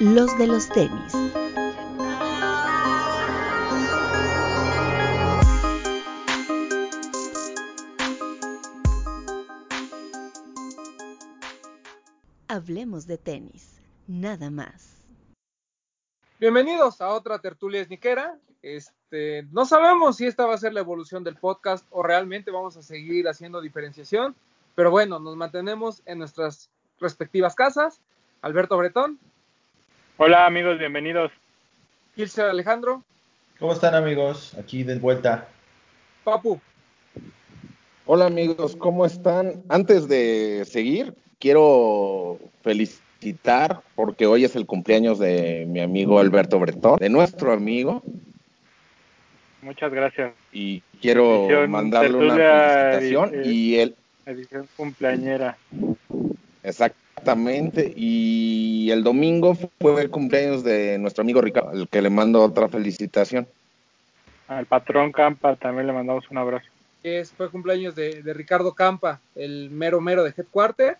los de los tenis. Hablemos de tenis, nada más. Bienvenidos a otra tertulia esniquera. Este, no sabemos si esta va a ser la evolución del podcast o realmente vamos a seguir haciendo diferenciación, pero bueno, nos mantenemos en nuestras respectivas casas. Alberto Bretón. Hola amigos, bienvenidos. Gilser Alejandro. ¿Cómo están amigos? Aquí de vuelta. Papu. Hola amigos, ¿cómo están? Antes de seguir, quiero felicitar porque hoy es el cumpleaños de mi amigo Alberto Bretón, de nuestro amigo. Muchas gracias. Y quiero Edición mandarle una felicitación y él, Edición cumpleañera. Exactamente, y el domingo fue el cumpleaños de nuestro amigo Ricardo, al que le mando otra felicitación. Al patrón Campa también le mandamos un abrazo. es, fue cumpleaños de, de Ricardo Campa, el mero mero de Headquarter,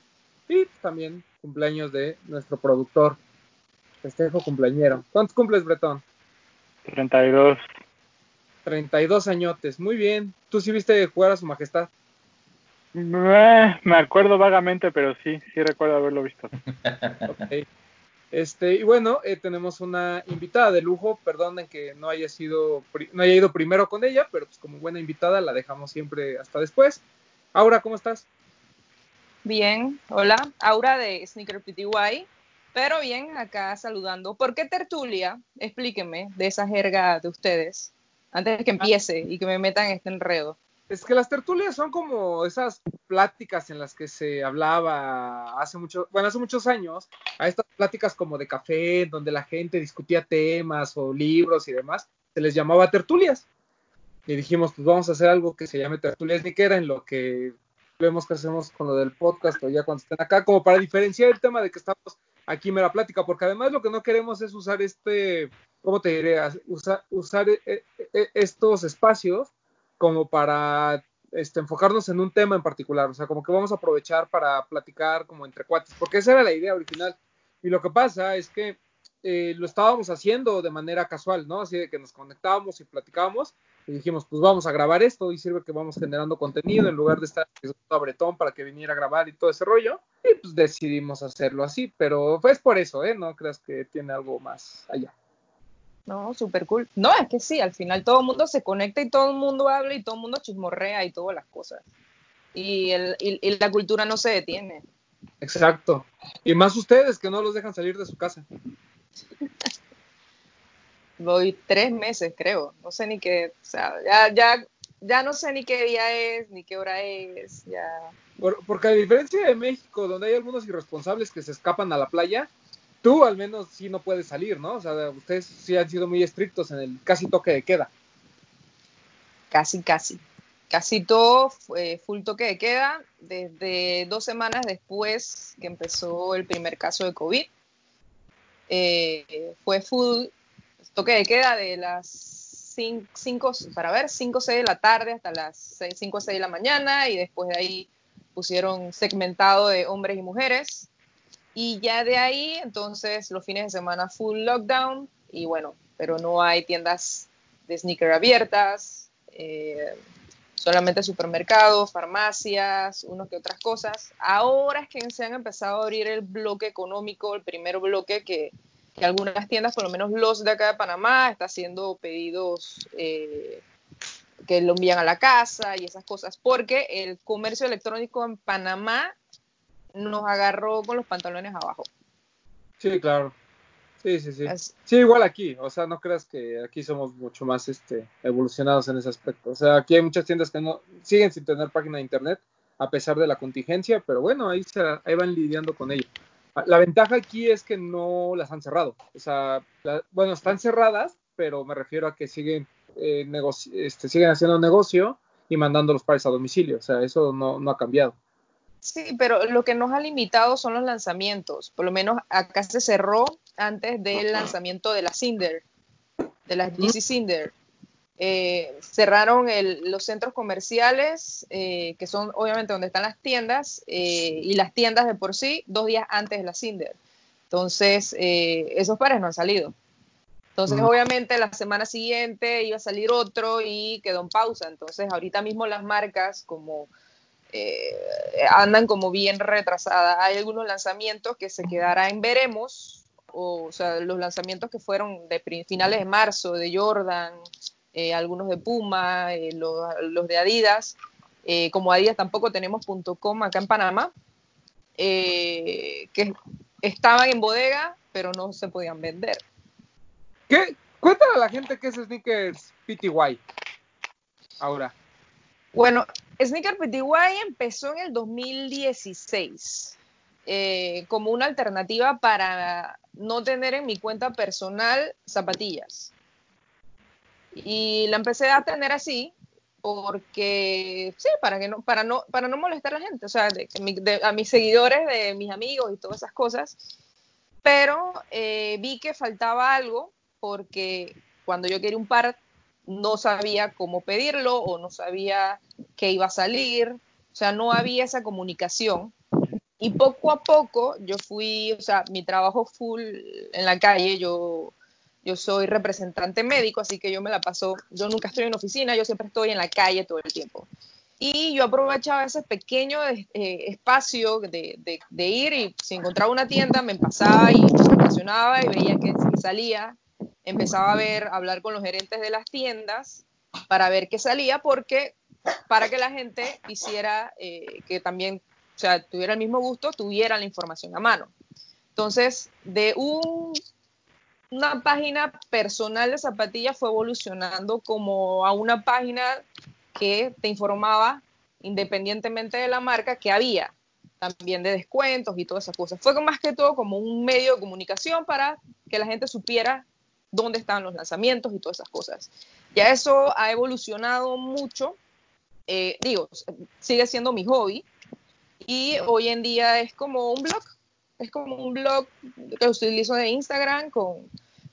y también cumpleaños de nuestro productor, festejo cumpleañero. ¿Cuántos cumples, Bretón? 32. 32 añotes, muy bien. ¿Tú sí viste jugar a su majestad? Me acuerdo vagamente, pero sí, sí recuerdo haberlo visto. Este, y bueno, eh, tenemos una invitada de lujo, perdonen que no haya sido, no haya ido primero con ella, pero pues como buena invitada la dejamos siempre hasta después. Aura, ¿cómo estás? Bien, hola, Aura de Sneaker PTY, pero bien, acá saludando. ¿Por qué tertulia? Explíquenme de esa jerga de ustedes, antes de que empiece y que me metan en este enredo. Es que las tertulias son como esas pláticas en las que se hablaba hace mucho, bueno, hace muchos años, a estas pláticas como de café, donde la gente discutía temas o libros y demás, se les llamaba tertulias. Y dijimos, pues vamos a hacer algo que se llame tertulias niquera, en lo que vemos que hacemos con lo del podcast o ya cuando estén acá, como para diferenciar el tema de que estamos aquí mera plática, porque además lo que no queremos es usar este, ¿cómo te diré? Usar, usar eh, eh, estos espacios como para este, enfocarnos en un tema en particular, o sea, como que vamos a aprovechar para platicar como entre cuates, porque esa era la idea original. Y lo que pasa es que eh, lo estábamos haciendo de manera casual, ¿no? Así de que nos conectábamos y platicábamos y dijimos, pues vamos a grabar esto y sirve que vamos generando contenido en lugar de estar a Bretón para que viniera a grabar y todo ese rollo. Y pues decidimos hacerlo así, pero fue por eso, ¿eh? No creas que tiene algo más allá. No, súper cool. No, es que sí, al final todo el mundo se conecta y todo el mundo habla y todo el mundo chismorrea y todas las cosas. Y, el, y, y la cultura no se detiene. Exacto. Y más ustedes que no los dejan salir de su casa. Voy tres meses, creo. No sé ni qué, o sea, ya, ya, ya no sé ni qué día es, ni qué hora es, ya. Por, porque a diferencia de México, donde hay algunos irresponsables que se escapan a la playa, tú al menos sí no puedes salir, ¿no? O sea, ustedes sí han sido muy estrictos en el casi toque de queda. Casi, casi. Casi todo fue full toque de queda desde dos semanas después que empezó el primer caso de COVID. Eh, fue full toque de queda de las 5, para ver, 5 o 6 de la tarde hasta las 5 o 6 de la mañana y después de ahí pusieron segmentado de hombres y mujeres. Y ya de ahí, entonces, los fines de semana full lockdown y bueno, pero no hay tiendas de sneaker abiertas, eh, solamente supermercados, farmacias, unos que otras cosas. Ahora es que se han empezado a abrir el bloque económico, el primer bloque que, algunas tiendas, por lo menos los de acá de Panamá, está haciendo pedidos eh, que lo envían a la casa y esas cosas, porque el comercio electrónico en Panamá nos agarró con los pantalones abajo. Sí, claro. Sí, sí, sí. Es- Sí, igual aquí. O sea, no creas que aquí somos mucho más este, evolucionados en ese aspecto. O sea, aquí hay muchas tiendas que no siguen sin tener página de internet a pesar de la contingencia, pero bueno, ahí, se, ahí van lidiando con ello. La ventaja aquí es que no las han cerrado. O sea, la- bueno, están cerradas, pero me refiero a que siguen, eh, este, siguen haciendo negocio y mandando los pares a domicilio. O sea, eso no, no ha cambiado. Sí, pero lo que nos ha limitado son los lanzamientos. Por lo menos acá se cerró antes del lanzamiento de la Cinder, de las GC Cinder. Eh, cerraron el- los centros comerciales, eh, que son obviamente donde están las tiendas, eh, y las tiendas de por sí, dos días antes de la Cinder. Entonces, eh, esos pares no han salido. Entonces, obviamente, la semana siguiente iba a salir otro y quedó en pausa. Entonces, ahorita mismo las marcas como eh, andan como bien retrasadas. Hay algunos lanzamientos que se quedará en veremos, o, o sea, los lanzamientos que fueron de finales de marzo, de Jordan, eh, algunos de Puma, eh, los, los de Adidas. Como Adidas tampoco tenemos .com acá en Panamá, que estaban en bodega, pero no se podían vender. ¿Qué? Cuéntale a la gente qué es Sneakers PTY. Ahora. Bueno, Sneaker PTY empezó en el 2016 eh, como una alternativa para no tener en mi cuenta personal zapatillas. Y la empecé a tener así porque, sí, para, que no, para, no, para no molestar a la gente, o sea, de- de a mis seguidores, de mis amigos y todas esas cosas. Pero eh, vi que faltaba algo porque cuando yo quería un par no sabía cómo pedirlo o no sabía qué iba a salir, o sea, no había esa comunicación. Y poco a poco yo fui, o sea, mi trabajo full en la calle, yo, yo soy representante médico, así que yo me la paso, yo nunca estoy en oficina, yo siempre estoy en la calle todo el tiempo. Y yo aprovechaba ese pequeño eh, espacio de, de, ir y si encontraba una tienda me pasaba y me estacionaba y veía que salía, empezaba a ver, a hablar con los gerentes de las tiendas para ver qué salía, porque para que la gente hiciera eh, que también, o sea, tuviera el mismo gusto, tuviera la información a mano. Entonces, de un, una página personal de zapatillas fue evolucionando como a una página que te informaba independientemente de la marca que había también de descuentos y todas esas cosas. Fue más que todo como un medio de comunicación para que la gente supiera dónde estaban los lanzamientos y todas esas cosas. Ya eso ha evolucionado mucho, eh, digo, sigue siendo mi hobby. Y hoy en día es como un blog, es como un blog que utilizo de Instagram con,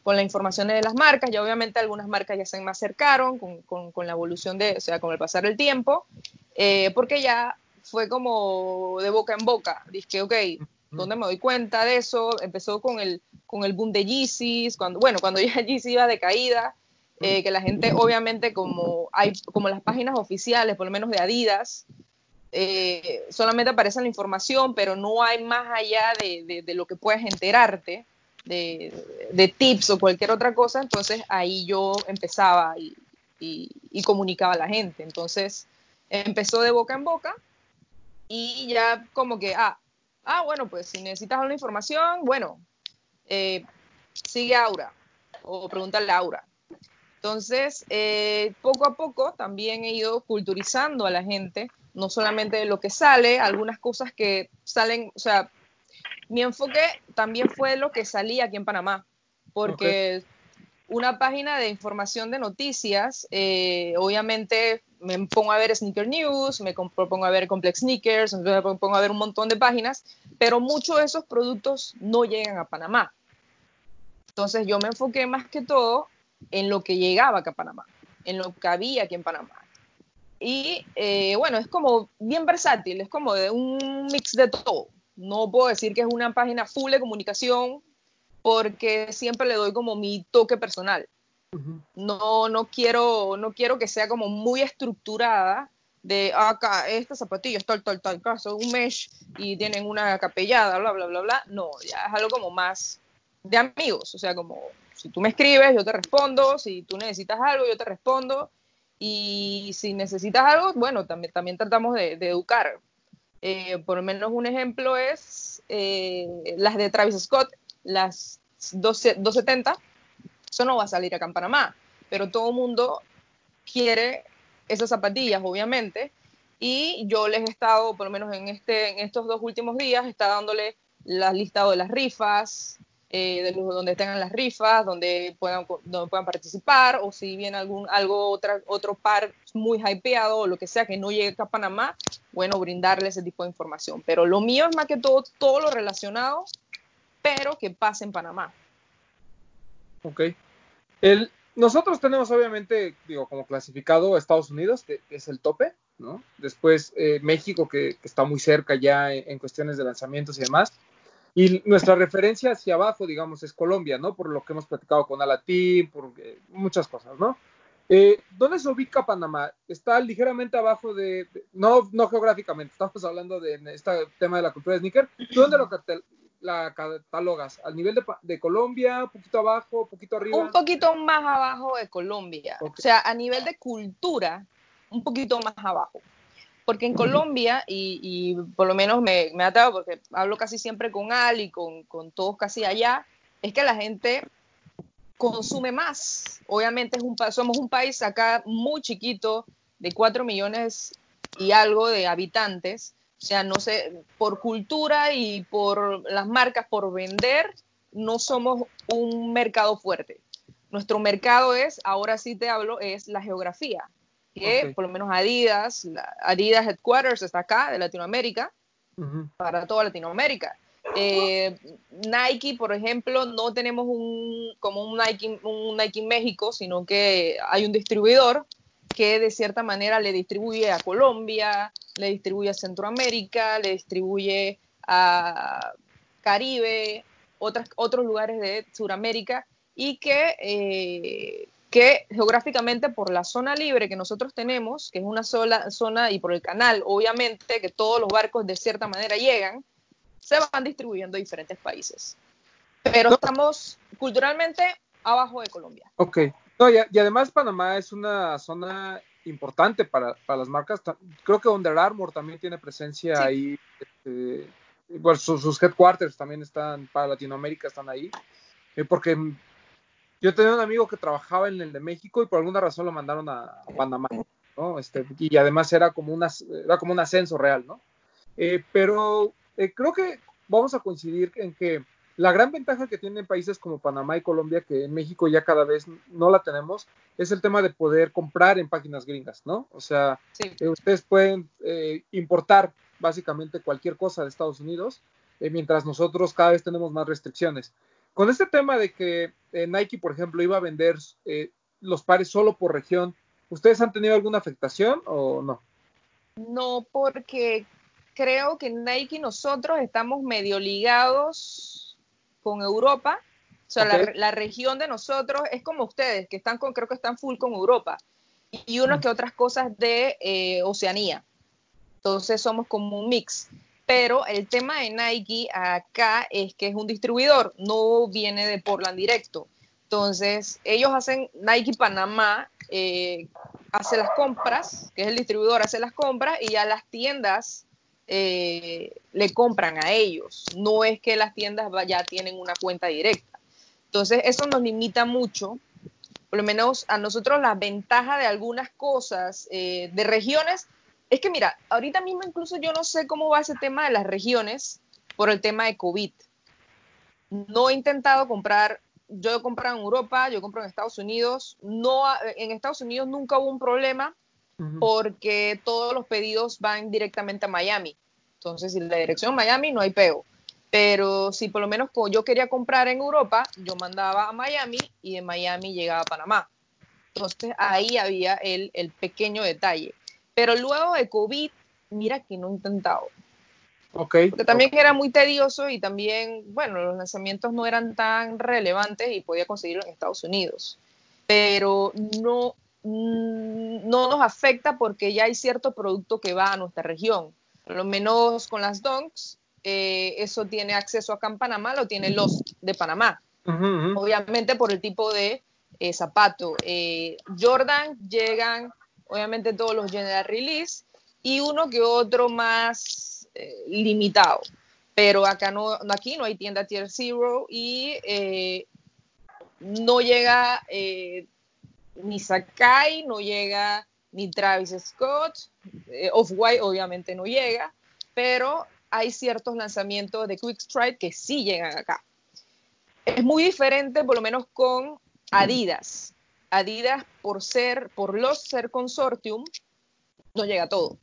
con la información de las marcas, ya obviamente algunas marcas ya se me acercaron con, con, con la evolución de, o sea, con el pasar del tiempo, eh, porque ya fue como de boca en boca, dije, ok, ¿dónde me doy cuenta de eso? Empezó con el, con el boom de Yeezys, cuando, bueno, cuando ya Yeezy iba de caída, eh, que la gente obviamente como hay como las páginas oficiales, por lo menos de Adidas, eh, solamente aparece la información, pero no hay más allá de, de, lo que puedes enterarte, de, de, tips o cualquier otra cosa, entonces ahí yo empezaba y, y, y, comunicaba a la gente. Entonces empezó de boca en boca y ya como que, ah, ah bueno, pues si necesitas alguna información, bueno, eh, sigue Aura o pregúntale a Aura. Entonces, eh, poco a poco también he ido culturizando a la gente, no solamente de lo que sale, algunas cosas que salen, o sea, mi enfoque también fue lo que salía aquí en Panamá, porque. Una página de información de noticias, eh, obviamente me pongo a ver Sneaker News, me pongo a ver Complex Sneakers, me pongo a ver un montón de páginas, pero muchos de esos productos no llegan a Panamá. Entonces yo me enfoqué más que todo en lo que llegaba acá a Panamá, en lo que había aquí en Panamá. Y eh, bueno, es como bien versátil, es como de un mix de todo. No puedo decir que es una página full de comunicación porque siempre le doy como mi toque personal. Uh -huh. No, no, quiero, no quiero que sea como muy estructurada de acá, esta zapatilla es tal, tal, tal caso, un mesh y tienen una capellada, bla, bla, bla, bla. No, ya es algo como más de amigos, o sea, como si tú me escribes, yo te respondo, si tú necesitas algo, yo te respondo, y si necesitas algo, bueno, también, también tratamos de, de educar. Eh, por lo menos un ejemplo es eh, las de Travis Scott, las 12, 270, eso no va a salir acá en Panamá, pero todo el mundo quiere esas zapatillas, obviamente, y yo les he estado, por lo menos en, este, en estos dos últimos días, está dándole la lista de las rifas, eh, de donde tengan las rifas, donde puedan, donde puedan participar, o si viene algún, algo, otra, otro par muy hypeado o lo que sea que no llegue acá a Panamá, bueno, brindarle ese tipo de información. Pero lo mío es más que todo, todo lo relacionado, pero que pase en Panamá. Ok. Nosotros tenemos obviamente, digo, como clasificado a Estados Unidos, que, es el tope, ¿no? Después eh, México, que, está muy cerca ya en, cuestiones de lanzamientos y demás. Y nuestra referencia hacia abajo, digamos, es Colombia, ¿no? Por lo que hemos platicado con Alatín, por eh, muchas cosas, ¿no? Eh, ¿Dónde se ubica Panamá? Está ligeramente abajo de, no, no geográficamente, estamos hablando de este tema de la cultura de sneaker. ¿Tú dónde lo la catalogas? ¿Al nivel de, de Colombia, un poquito abajo, un poquito arriba? Un poquito más abajo de Colombia. Ok. O sea, a nivel de cultura, un poquito más abajo. Porque en Colombia, y, y por lo menos me, me dado, porque hablo casi siempre con Ali y con, con todos casi allá, es que la gente consume más. Obviamente es un, somos un país acá muy chiquito, de 4 millones y algo de habitantes. O sea, no sé, por cultura y por las marcas, por vender, no somos un mercado fuerte. Nuestro mercado es, ahora sí te hablo, es la geografía. Que por lo menos Adidas, Adidas Headquarters está acá, de Latinoamérica, para toda Latinoamérica. Eh, Nike, por ejemplo, no tenemos un como un Nike, un Nike México, sino que hay un distribuidor que de cierta manera le distribuye a Colombia, le distribuye a Centroamérica, le distribuye a Caribe, otras, otros lugares de Sudamérica y que, eh, que geográficamente por la zona libre que nosotros tenemos, que es una sola zona y por el canal, obviamente que todos los barcos de cierta manera llegan, se van distribuyendo a diferentes países. Pero No. estamos culturalmente abajo de Colombia. Ok. No, y, además Panamá es una zona importante para, para las marcas. Creo que Under Armour también tiene presencia Sí. ahí. este, bueno, sus, sus headquarters también están para Latinoamérica, están ahí. Eh, porque yo tenía un amigo que trabajaba en el de México y por alguna razón lo mandaron a, a Panamá, ¿no? Este, y además era como, una, era como un ascenso real, ¿no? Eh, pero eh, creo que vamos a coincidir en que la gran ventaja que tienen países como Panamá y Colombia, que en México ya cada vez no la tenemos, es el tema de poder comprar en páginas gringas, ¿no? O sea, Sí. eh, ustedes pueden eh, importar básicamente cualquier cosa de Estados Unidos, eh, mientras nosotros cada vez tenemos más restricciones. Con este tema de que Nike, por ejemplo, iba a vender eh, los pares solo por región, ¿ustedes han tenido alguna afectación o no? No, porque creo que Nike y nosotros estamos medio ligados con Europa. O sea, la, región de nosotros es como ustedes, que están con, creo que están full con Europa. Y unas Mm. que otras cosas de eh, Oceanía. Entonces somos como un mix. Pero el tema de Nike acá es que es un distribuidor, no viene de Portland directo. Entonces, ellos hacen Nike Panamá, eh, hace las compras, que es el distribuidor, hace las compras y ya las tiendas eh, le compran a ellos. No es que las tiendas ya tienen una cuenta directa. Entonces, eso nos limita mucho. Por lo menos a nosotros la ventaja de algunas cosas eh, de regiones es que, mira, ahorita mismo incluso yo no sé cómo va ese tema de las regiones por el tema de COVID. No he intentado comprar, yo he comprado en Europa, yo compro en Estados Unidos. No, en Estados Unidos nunca hubo un problema Porque todos los pedidos van directamente a Miami. Entonces, si la dirección es Miami, no hay peo. Pero si por lo menos yo quería comprar en Europa, yo mandaba a Miami y de Miami llegaba a Panamá. Entonces, ahí había el, el pequeño detalle. Pero luego de COVID, mira que no he intentado. Ok. Porque también era muy tedioso y también, bueno, los lanzamientos no eran tan relevantes y podía conseguirlo en Estados Unidos. Pero no, no nos afecta porque ya hay cierto producto que va a nuestra región. Lo menos con las donks, eh, eso tiene acceso acá en Panamá, lo tiene los de Panamá. Obviamente por el tipo de eh, zapato. Eh, Jordan llegan, obviamente todos los general release y uno que otro más eh, limitado. Pero acá no, aquí no hay tienda tier zero y no llega eh, ni Sakai, no llega ni Travis Scott, eh, Off-White obviamente no llega, pero hay ciertos lanzamientos de Quick Strike que sí llegan acá. Es muy diferente, por lo menos con Adidas. Adidas, por ser, por los ser consortium, no llega todo.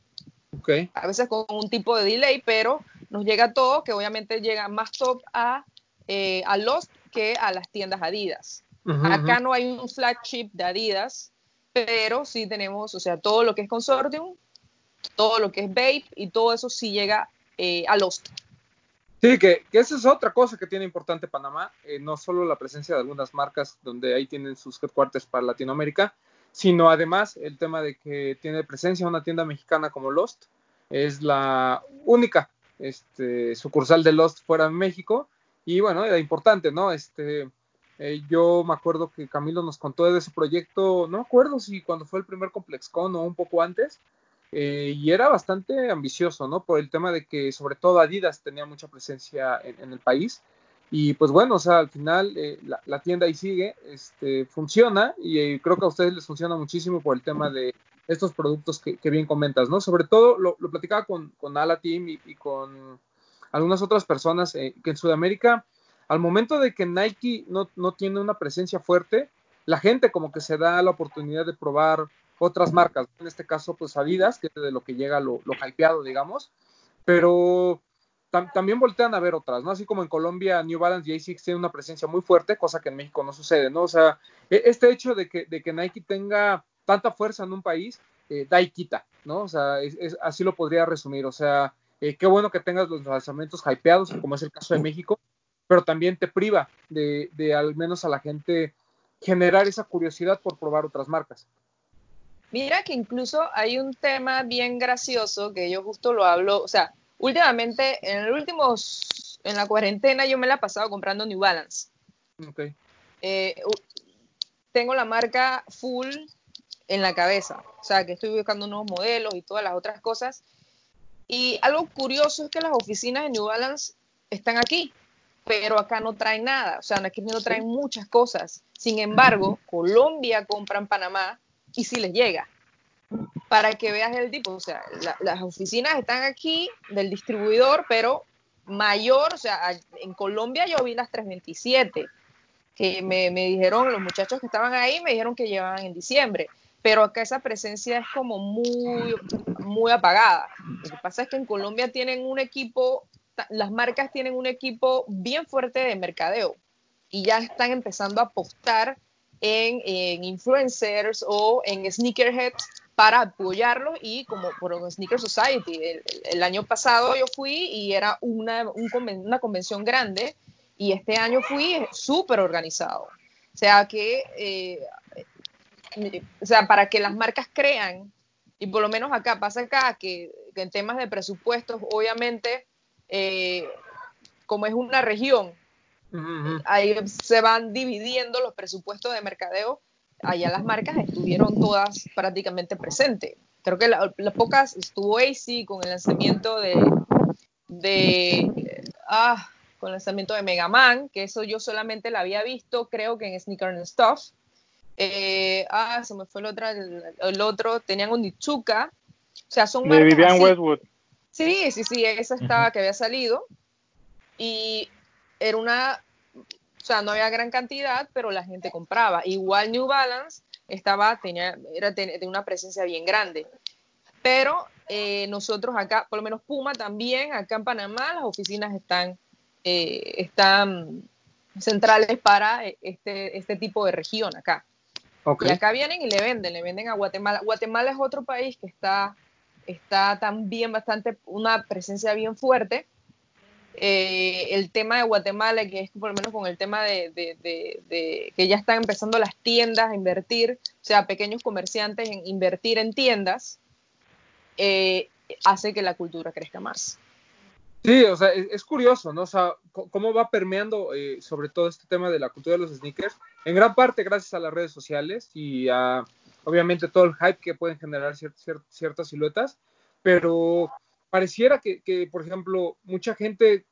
Ok. A veces con un tipo de delay, pero nos llega todo, que obviamente llega más top a, eh, a los que a las tiendas Adidas. Ujú, Acá ujú. no hay un flagship de Adidas, pero sí tenemos, o sea, todo lo que es consortium, todo lo que es Babe y todo eso sí llega eh, a Lost. Sí, que, que, esa es otra cosa que tiene importante Panamá, eh, no solo la presencia de algunas marcas donde ahí tienen sus headquarters para Latinoamérica, sino además el tema de que tiene presencia una tienda mexicana como Lost, es la única este, sucursal de Lost fuera de México, y bueno, era importante, ¿no? Este, eh, yo me acuerdo que Camilo nos contó de ese proyecto, no me acuerdo si cuando fue el primer ComplexCon o un poco antes, eh, y era bastante ambicioso, ¿no? Por el tema de que sobre todo Adidas tenía mucha presencia en, el país. Y pues bueno, o sea, al final eh, la, tienda ahí sigue, este, funciona y eh, creo que a ustedes les funciona muchísimo por el tema de estos productos que, bien comentas, ¿no? Sobre todo lo, platicaba con, con Ala Team y, y, con algunas otras personas que en Sudamérica, al momento de que Nike no, tiene una presencia fuerte, la gente como que se da la oportunidad de probar otras marcas, en este caso pues Adidas, que es de lo que llega lo, lo hypeado, digamos, pero también voltean a ver otras, ¿no? Así como en Colombia New Balance y ASICS tienen una presencia muy fuerte, cosa que en México no sucede, ¿no? O sea, e, este hecho de que, de que Nike tenga tanta fuerza en un país, eh, da y quita, ¿no? O sea, es, así lo podría resumir, o sea, eh, qué bueno que tengas los lanzamientos hypeados, como es el caso de México, pero también te priva de, de al menos a la gente generar esa curiosidad por probar otras marcas. Mira que incluso hay un tema bien gracioso que yo justo lo hablo, o sea, últimamente, en el último, en la cuarentena yo me la he pasado comprando New Balance. Okay. Eh, tengo la marca full en la cabeza, o sea, que estoy buscando nuevos modelos y todas las otras cosas. Y algo curioso es que las oficinas de New Balance están aquí, pero acá no traen nada, o sea, aquí no traen muchas cosas. Sin embargo, Colombia compra en Panamá y si les llega. Para que veas el tipo, o sea, las oficinas están aquí del distribuidor, pero mayor, o sea, en Colombia yo vi las 327, que me, me dijeron los muchachos que estaban ahí, me dijeron que llevaban en diciembre, pero acá esa presencia es como muy, muy apagada. Lo que pasa es que en Colombia tienen un equipo, las marcas tienen un equipo bien fuerte de mercadeo y ya están empezando a apostar en, influencers o en sneakerheads para apoyarlos y como por Sneaker Society. El, año pasado yo fui y era una, una convención grande y este año fui súper organizado. O sea que, eh, o sea, para que las marcas crean, y por lo menos acá, pasa acá que, en temas de presupuestos, obviamente, eh, como es una región, Ahí se van dividiendo los presupuestos de mercadeo. Allá las marcas estuvieron todas prácticamente presentes. Creo que las pocas estuvo AC con el lanzamiento de, de ah, con el lanzamiento de Mega Man, que eso yo solamente la había visto, creo que en Sneaker and Stuff. Eh, ah, se me fue el otro, el, otro, tenían un Nichuka. O sea, son de Vivian Westwood. Sí, sí, sí, esa estaba que había salido. Y era una, o sea, no había gran cantidad, pero la gente compraba. Igual New Balance estaba, tenía, era de una presencia bien grande. Pero eh, nosotros acá, por lo menos Puma también, acá en Panamá, las oficinas están, eh, están centrales para este, este tipo de región acá. Y acá vienen y le venden, le venden a Guatemala. Guatemala es otro país que está, está también bastante, una presencia bien fuerte, eh, el tema de Guatemala, que es por lo menos con el tema de, que ya están empezando las tiendas a invertir, o sea, pequeños comerciantes en invertir en tiendas, eh, hace que la cultura crezca más. Sí, o sea, es, curioso, ¿no? O sea, cómo va permeando eh, sobre todo este tema de la cultura de los sneakers, en gran parte gracias a las redes sociales y a, obviamente, todo el hype que pueden generar ciertas siluetas, pero pareciera que, por ejemplo, mucha gente,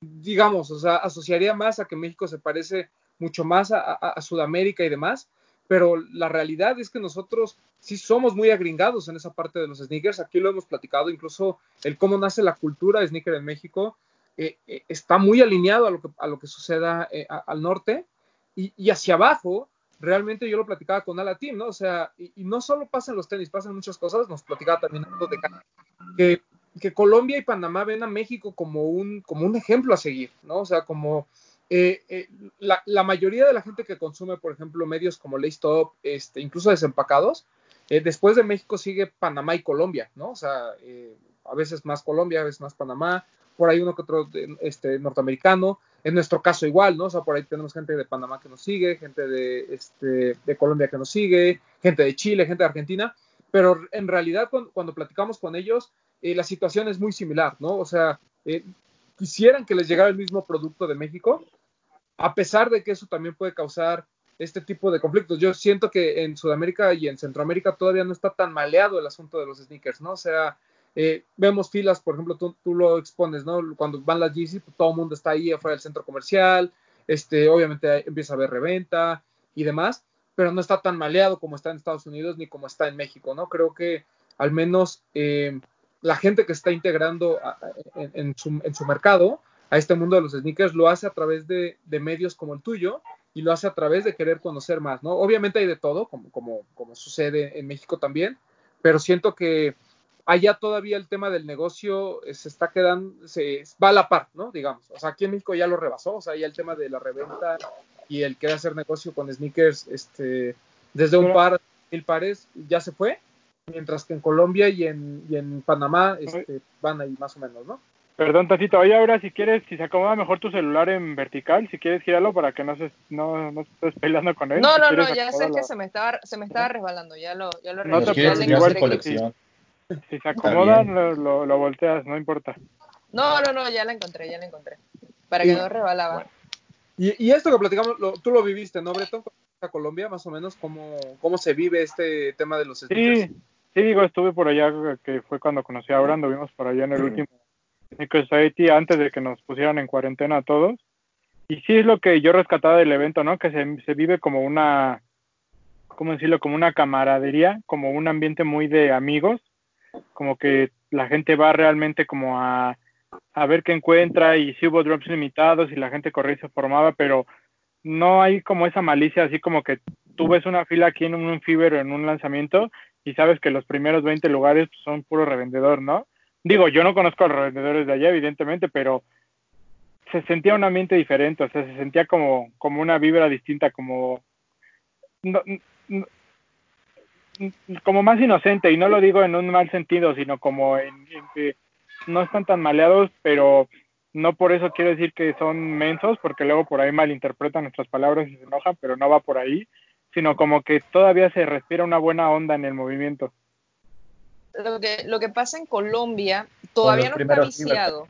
digamos, o sea, asociaría más a que México se parece mucho más a, Sudamérica y demás, pero la realidad es que nosotros sí somos muy agringados en esa parte de los sneakers. Aquí lo hemos platicado, incluso el cómo nace la cultura de sneaker en México eh, eh, está muy alineado a lo que, a suceda eh, al norte y, hacia abajo. Realmente yo lo platicaba con Ala Team, ¿no? O sea, y, no solo pasa en los tenis, pasan muchas cosas. Nos platicaba también que, Colombia y Panamá ven a México como un, como un ejemplo a seguir, ¿no? O sea, como eh, eh, la, la, mayoría de la gente que consume, por ejemplo, medios como Laystop, este, incluso desempacados, eh, después de México sigue Panamá y Colombia, ¿no? O sea, a veces más Colombia, a veces más Panamá, por ahí uno que otro este, norteamericano. En nuestro caso igual, ¿no? O sea, por ahí tenemos gente de Panamá que nos sigue, gente de, este, de Colombia que nos sigue, gente de Chile, gente de Argentina, pero en realidad cuando, cuando platicamos con ellos, eh, la situación es muy similar, ¿no? O sea, eh, quisieran que les llegara el mismo producto de México, a pesar de que eso también puede causar este tipo de conflictos. Yo siento que en Sudamérica y en Centroamérica todavía no está tan maleado el asunto de los sneakers, ¿no? O sea, eh, vemos filas, por ejemplo, tú, tú, lo expones, ¿no? Cuando van las Yeezy, pues, todo el mundo está ahí afuera del centro comercial, este, obviamente empieza a haber reventa y demás, pero no está tan maleado como está en Estados Unidos ni como está en México, ¿no? Creo que al menos eh, la gente que está integrando a, en, en, su, en, su, mercado a este mundo de los sneakers lo hace a través de, de, medios como el tuyo y lo hace a través de querer conocer más, ¿no? Obviamente hay de todo, como, como, como sucede en México también, pero siento que allá todavía el tema del negocio se está quedando, se va a la par, ¿no? Digamos, o sea, aquí en México ya lo rebasó, o sea, ya el tema de la reventa y el querer hacer negocio con sneakers, este, desde un par, mil pares, ya se fue, mientras que en Colombia y en, y en Panamá este, van ahí más o menos, ¿no? Perdón, Tacito, oye, ahora si quieres, si se acomoda mejor tu celular en vertical, si quieres girarlo para que no se no, no estés peleando con él. No, si no, no, ya sé que se me estaba, se me estaba resbalando, ya lo, ya lo no te quieres igual colección. Si se acomoda, lo, lo, lo, volteas, no importa. No, no, no, ya la encontré, ya la encontré. Para que no resbalaba. Bueno. Y, y, esto que platicamos, lo, tú lo viviste, ¿no, Breton? A Colombia, más o menos, ¿cómo, cómo se vive este tema de los sneakers? Sí, sí, digo, estuve por allá, que fue cuando conocí a Abraham, vimos por allá en el último Sneaker Society, antes de que nos pusieran en cuarentena a todos. Y sí es lo que yo rescataba del evento, ¿no? Que se, se vive como una, ¿cómo decirlo? Como una camaradería, como un ambiente muy de amigos, como que la gente va realmente como a, a ver qué encuentra y si hubo drops limitados y la gente corría y se formaba, pero no hay como esa malicia así como que tú ves una fila aquí en un Fever o en un lanzamiento y sabes que los primeros 20 lugares son puro revendedor, ¿no? Digo, yo no conozco a los revendedores de allá, evidentemente, pero se sentía un ambiente diferente, o sea, se sentía como, como una vibra distinta, como... No, como más inocente, y no lo digo en un mal sentido, sino como en, en, que no están tan maleados, pero no por eso quiero decir que son mensos, porque luego por ahí malinterpretan nuestras palabras y se enojan, pero no va por ahí, sino como que todavía se respira una buena onda en el movimiento. Lo que, lo que pasa en Colombia todavía no está viciado.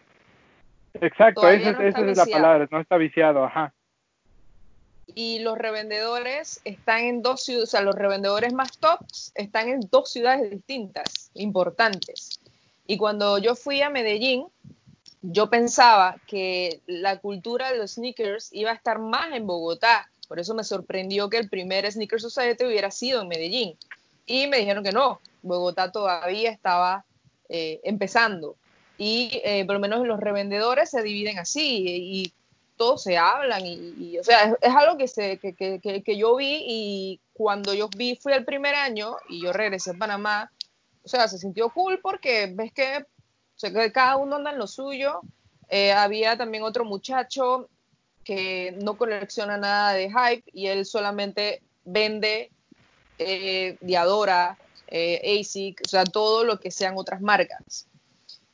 Exacto, esa, no esa es la palabra, no está viciado, ajá y los revendedores están en dos ciudades, o sea, los revendedores más tops están en dos ciudades distintas, importantes. Y cuando yo fui a Medellín, yo pensaba que la cultura de los sneakers iba a estar más en Bogotá. Por eso me sorprendió que el primer Sneaker Society hubiera sido en Medellín. Y me dijeron que no, Bogotá todavía estaba eh, empezando. Y eh, por lo menos los revendedores se dividen así. Todos se hablan y, y o sea, es, algo que, se, que, que, que, yo vi y cuando yo vi, fui el primer año y yo regresé a Panamá, o sea, se sintió cool porque ves que, o que cada uno anda en lo suyo. Eh, había también otro muchacho que no colecciona nada de hype y él solamente vende eh, Diadora, eh, ASIC, o sea, todo lo que sean otras marcas.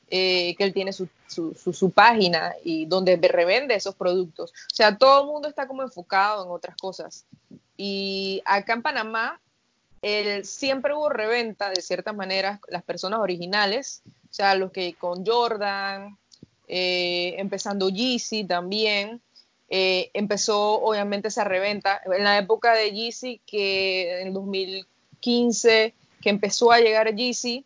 Eh, que él tiene su, su, página y donde revende esos productos. O sea, todo el mundo está como enfocado en otras cosas. Y acá en Panamá, el, siempre hubo reventa, de ciertas maneras, las personas originales, o sea, los que con Jordan, eh, empezando Yeezy también, eh, empezó obviamente esa reventa. En la época de Yeezy, que en 2015, que empezó a llegar Yeezy,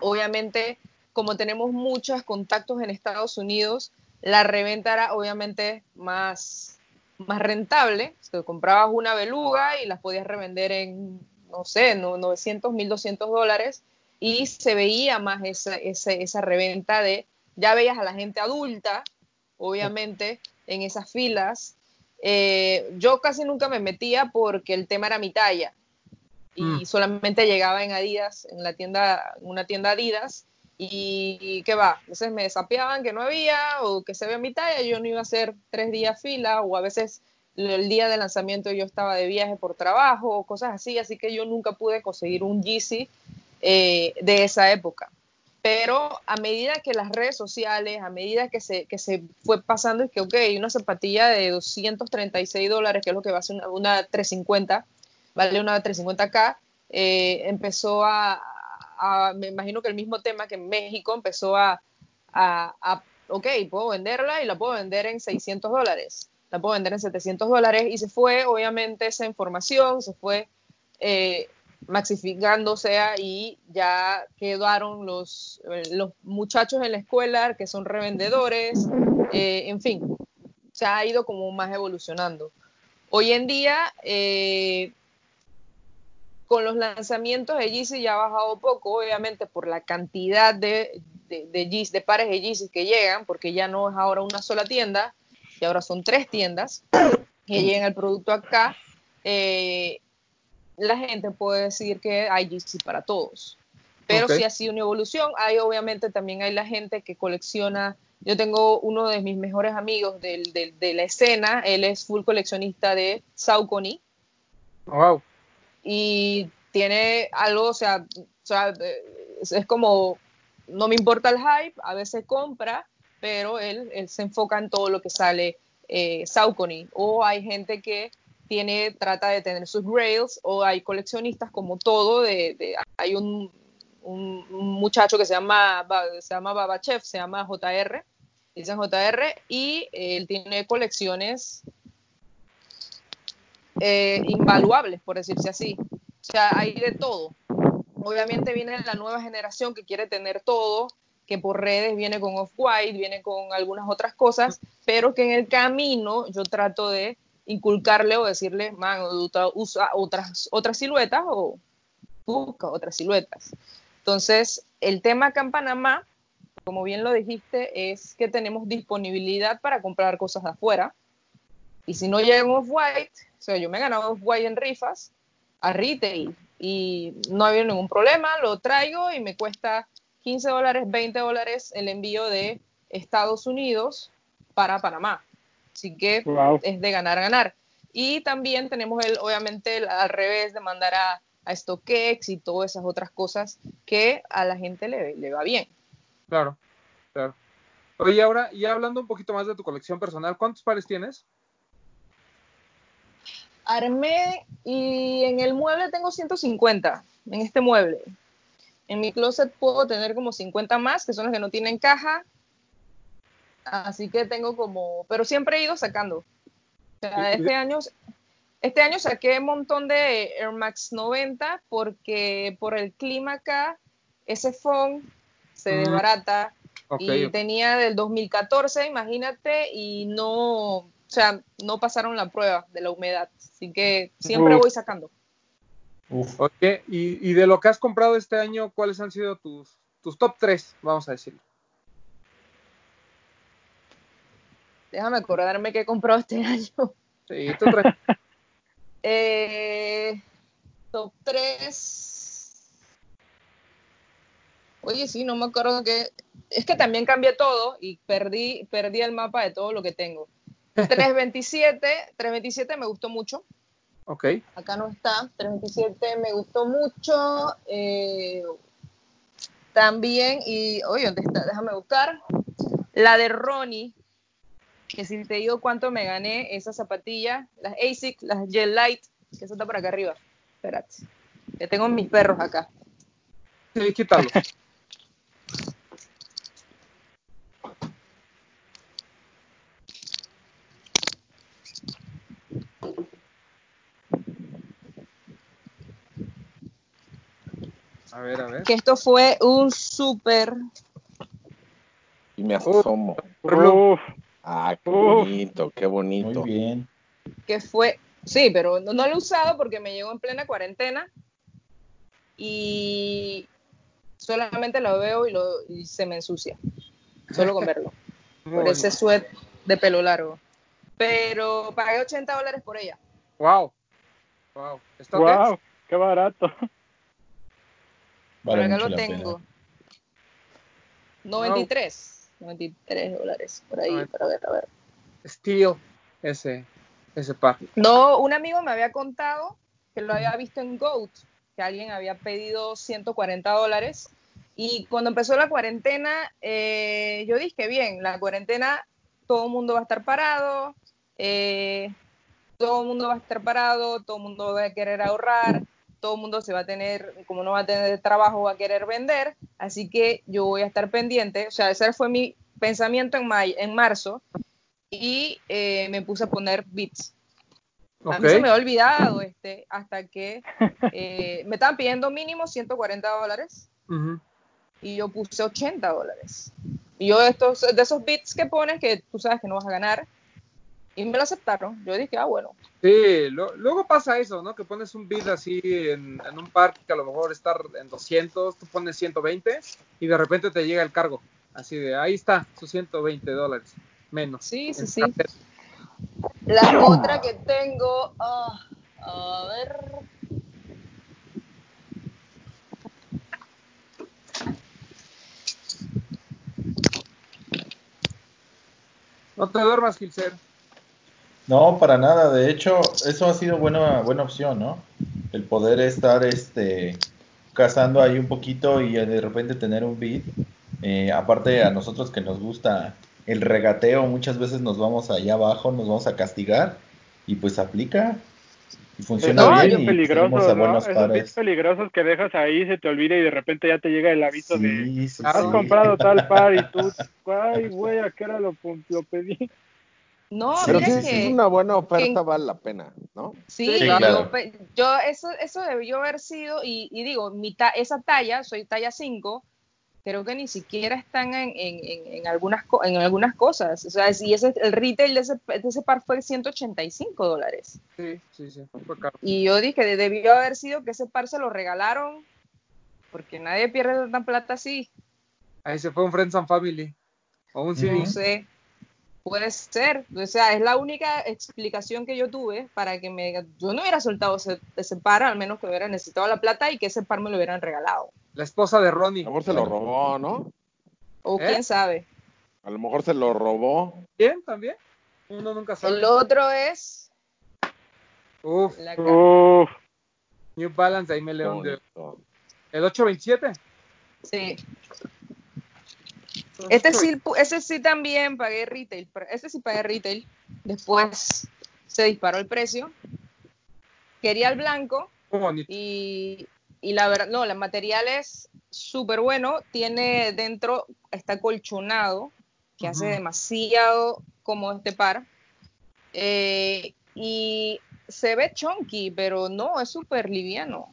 obviamente como tenemos muchos contactos en Estados Unidos, la reventa era obviamente más, más rentable. Te comprabas una beluga y las podías revender en, no sé, 900, 1200 dólares y se veía más esa, esa, esa reventa de, ya veías a la gente adulta, obviamente, en esas filas. Eh, yo casi nunca me metía porque el tema era mi talla y mm. solamente llegaba en Adidas, en la tienda, en una tienda Adidas y qué va, a me desapiaban que no había o que se ve mi talla, yo no iba a hacer tres días fila o a veces el día de lanzamiento yo estaba de viaje por trabajo o cosas así, así que yo nunca pude conseguir un Yeezy eh, de esa época. pero a medida que las redes sociales, a medida que se, que se fue pasando, es que, ok, una zapatilla de 236 dólares, que es lo que va a ser una, una 350, vale una 350K, eh, empezó a, a- me imagino que el mismo tema que en México empezó a, a, a, ok, puedo venderla y la puedo vender en 600 dólares, la puedo vender en 700 dólares, y se fue, obviamente, esa información, se fue eh, sea, y ya quedaron los, eh, los muchachos en la escuela que son revendedores, eh, en fin, se ha ido como más evolucionando. Hoy en día, eh, con los lanzamientos de Yeezy ya ha bajado poco, obviamente por la cantidad de, de, de, Yeezy- de pares de Yeezy que llegan, porque ya no es ahora una sola tienda, y ahora son tres tiendas que llegan el producto acá. eh, la gente puede decir que hay Yeezy para todos. Pero Ok. sí ha sido una evolución. Hay obviamente también hay la gente que colecciona. Yo tengo uno de mis mejores amigos del- del- de la escena. Él es full coleccionista de Saucony Wow. Y tiene algo, o sea, o sea, es, como, no me importa el hype, a veces compra, pero él, él se enfoca en todo lo que sale eh, Saucony. O hay gente que tiene, trata de tener sus grails, o hay coleccionistas como todo, de, de- hay un, un- muchacho que se llama, se llama Babachev, se llama JR, dicen JR, y él tiene colecciones eh, invaluables, por decirse así. O sea, hay de todo. Obviamente viene la nueva generación que quiere tener todo, que por redes viene con Off-White, viene con algunas otras cosas, pero que en el camino yo trato de inculcarle o decirle, man, usa- otras, otras siluetas o busca otras siluetas. Entonces, el tema acá en Panamá, como bien lo dijiste, es que tenemos disponibilidad para comprar cosas de afuera. Y si no llega Off-White, o sea, yo me he ganado Off-White en rifas a retail y no ha habido ningún problema, lo traigo y me cuesta 15 dólares, 20 dólares el envío de Estados Unidos para Panamá. Así que Wow. es de ganar, ganar. Y también tenemos el, obviamente, el, al revés de mandar a, a StockX y todas esas otras cosas que a la gente le, le va bien. Claro, claro. Oye, ahora, y hablando un poquito más de tu colección personal, ¿cuántos pares tienes? Armé y en el mueble tengo 150, en este mueble. En mi closet puedo tener como 50 más, que son los que no tienen caja. Así que tengo como, pero siempre he ido sacando. O sea, este año, este año saqué un montón de Air Max 90 porque por el clima acá, ese phone se desbarata y tenía del 2014, imagínate, y no, o sea, no pasaron la prueba de la humedad. Así que siempre Uf. voy sacando. Uf. Oye, y, y de lo que has comprado este año, ¿cuáles han sido tus, tus top 3, vamos a decirlo? Déjame acordarme que he comprado este año. Sí, tú traes- Eh, top 3. Oye, sí, no me acuerdo que. Es que también cambié todo y perdí, perdí el mapa de todo lo que tengo. 327, 327 me gustó mucho. ok. Acá no está. 327 me gustó mucho. eh, también, y oye, ¿dónde está? Déjame buscar. La de Ronnie, que si te digo cuánto me gané esa zapatilla, las ASIC, las Gel Light, que eso está por acá arriba. Espérate. Que tengo mis perros acá. Sí, quítalo. A ver, a ver. Que esto fue un súper. Y me asomo. Uf, Ah, qué Uf. bonito, qué Muy bonito. bien. que fue, sí, pero no, no lo he usado porque me llegó en plena cuarentena y solamente lo veo y, lo, y se me ensucia, solo con verlo, por ese sweat de pelo largo. Pero pagué 80 dólares por ella. Wow. Wow. ¿Está wow, qué barato. Por Vale acá lo tengo. pena. 93, 93 dólares por ahí, para ver, a ver. Steel ese, ese par. No, un amigo me había contado que lo había visto en Goat, que alguien había pedido 140 dólares Y cuando empezó la cuarentena, eh, yo dije, bien, la cuarentena, todo el mundo va a estar parado, eh, todo el mundo va a estar parado, todo el mundo va a querer ahorrar, todo el mundo se va a tener, como no va a tener trabajo, va a querer vender, así que yo voy a estar pendiente, o sea, ese fue mi pensamiento en, may- en marzo, y eh, me puse a poner bits. A Ok. mí se me había olvidado este, hasta que eh, me estaban pidiendo mínimo 140 dólares Ujú. y yo puse 80 dólares. Y yo estos, de esos bits que pones que tú sabes que no vas a ganar, y me lo aceptaron. Yo dije, ah, bueno, Sí, lo- luego pasa eso, ¿no? Que pones un bid así en, en un parque que a lo mejor está en 200, tú pones 120 y de repente te llega el cargo. Así de, ahí está, sus 120 dólares, menos. sí, sí, sí. La otra que tengo, ah, a ver, No te duermas, Gilser. No, para nada. De hecho, eso ha sido buena, buena opción, ¿no? El poder estar este, cazando ahí un poquito y de repente tener un beat. Eh, aparte a nosotros que nos gusta el regateo, muchas veces nos vamos allá abajo, nos vamos a castigar y pues aplica y funciona Esos bien bits y peligrosos, tenemos a ¿no? buenos Esos bits peligrosos que dejas ahí, se te olvida y de repente ya te llega el aviso de Sí, sí, has sí. comprado tal par y tú, ay, güey, ¿a qué hora lo, lo pedí? No, Pero mira sí, sí que... es una buena oferta, que- vale la pena, ¿no? Sí, Sí, claro. yo, yo eso, eso debió haber sido, y, y digo, mi ta- esa talla, soy talla 5, creo que ni siquiera están en, en, en, en algunas, co- en algunas cosas. O sea, y ese, el retail de ese, de ese par fue 185 dólares. Sí, sí, sí, fue caro. Y yo dije, de- debió haber sido que ese par se lo regalaron, porque nadie pierde tanta plata así. Ahí se fue un Friends and Family. O un CD. No sé. Puede ser. O sea, es la única explicación que yo tuve para que me. Yo no hubiera soltado ese, ese par, al menos que hubiera necesitado la plata y que ese par me lo hubieran regalado. La esposa de A Ronnie. lo mejor se lo robó, ¿no? O ¿Eh? quién sabe. A lo mejor se lo robó. ¿Quién también? Uno nunca sabe. El otro es. Uf, La Uf, New Balance, ahí me león de... Bonito. El 827. Sí. Este sí, pu- ese sí también pagué retail. Este sí pagué retail. Después se disparó el precio. Quería el blanco. Y, y la verdad, no, el material es súper bueno. Tiene dentro, está colchonado, que hace demasiado como este par. Eh, y se ve chunky, pero no, es súper liviano.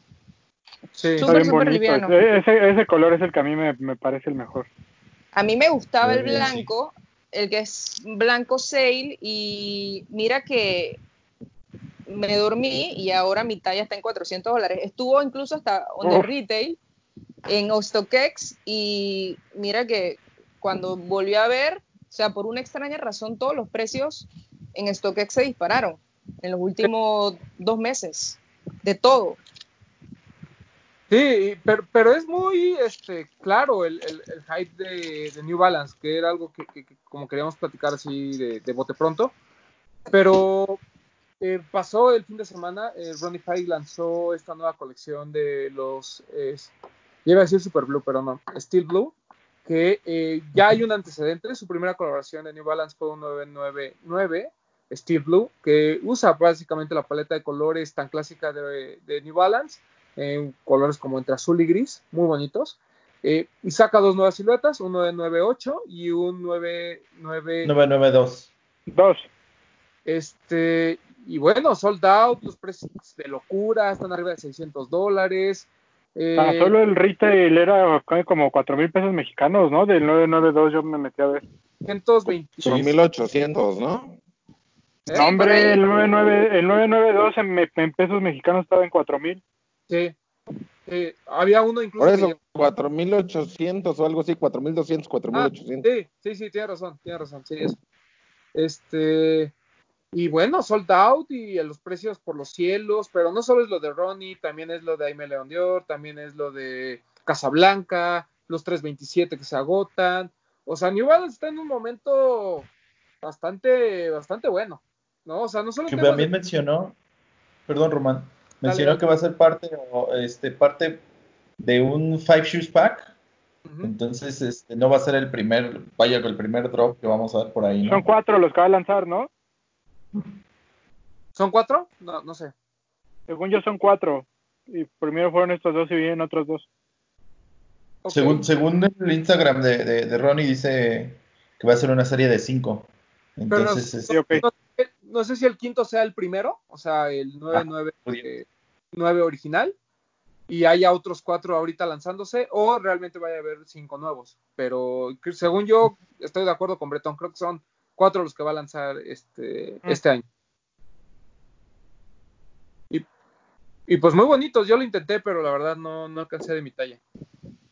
Sí. está bien bonito. liviano. Ese, ese- ese color es el que a mí me, me parece el mejor. A mí me gustaba el sí. blanco, el que es blanco sail, y mira que me dormí y ahora mi talla está en 400 dólares. Estuvo incluso hasta on the retail en StockX y mira que cuando volví a ver, o sea, por una extraña razón todos los precios en StockX se dispararon en los últimos dos meses, de todo. Sí, pero, pero es muy este claro el, hype de, New Balance, que era algo que, como queríamos platicar así de, de bote pronto. Pero eh, pasó el fin de semana, eh, Ronnie Fieg lanzó esta nueva colección de los, eh, iba a decir Super Blue, pero no, Steel Blue, que eh, ya hay un antecedente, su primera colaboración de New Balance fue un 999 Steel Blue, que usa básicamente la paleta de colores tan clásica de New Balance, en colores como entre azul y gris, muy bonitos. Eh, y saca dos nuevas siluetas, un 998 y un 99. 992. Dos. Este, y bueno, sold out, los precios de locura, están arriba de 600 dólares. Eh, Ah, solo el retail era como cuatro mil pesos mexicanos, ¿no? Del 992 yo me metí a ver. 120. Por 1800, ¿no? ¿eh? No, hombre, el 99, el 992 en, en pesos mexicanos estaba en cuatro mil. Sí. Eh, había uno incluso. Por eso, llegó- 4800 o algo así, 4200, Ah, 4800. sí, sí, sí, tiene razón, tiene razón, sí, eso. Este, y bueno, sold out y los precios por los cielos, pero no solo es lo de Ronnie, también es lo de Aime León Dior, también es lo de Casablanca, los 327 que se agotan. O sea, New Balance está en un momento bastante, bastante bueno, ¿no? O sea, no solo Que también de- mencionó, perdón Román, mencionó que va a ser parte, o, este, parte de un Five Shoes Pack. Entonces, este, no va a ser el primer, vaya, el primer drop que vamos a ver por ahí, ¿no? Son cuatro los que va a lanzar, ¿no? ¿Son cuatro? No, no sé. Según yo son cuatro. Y primero fueron estos dos y vienen otros dos. Según, según el Instagram de, de, de Ronnie dice que va a ser una serie de cinco. Entonces, no, es- Sí, ok. no sé- no sé si el quinto sea el primero, o sea, el 999 eh, 9 original, y haya otros cuatro ahorita lanzándose, o realmente vaya a haber cinco nuevos. Pero según yo, estoy de acuerdo con Bretón, creo que son cuatro los que va a lanzar este, Mm. este año. Y, y pues muy bonitos, yo lo intenté, pero la verdad no, no alcancé de mi talla.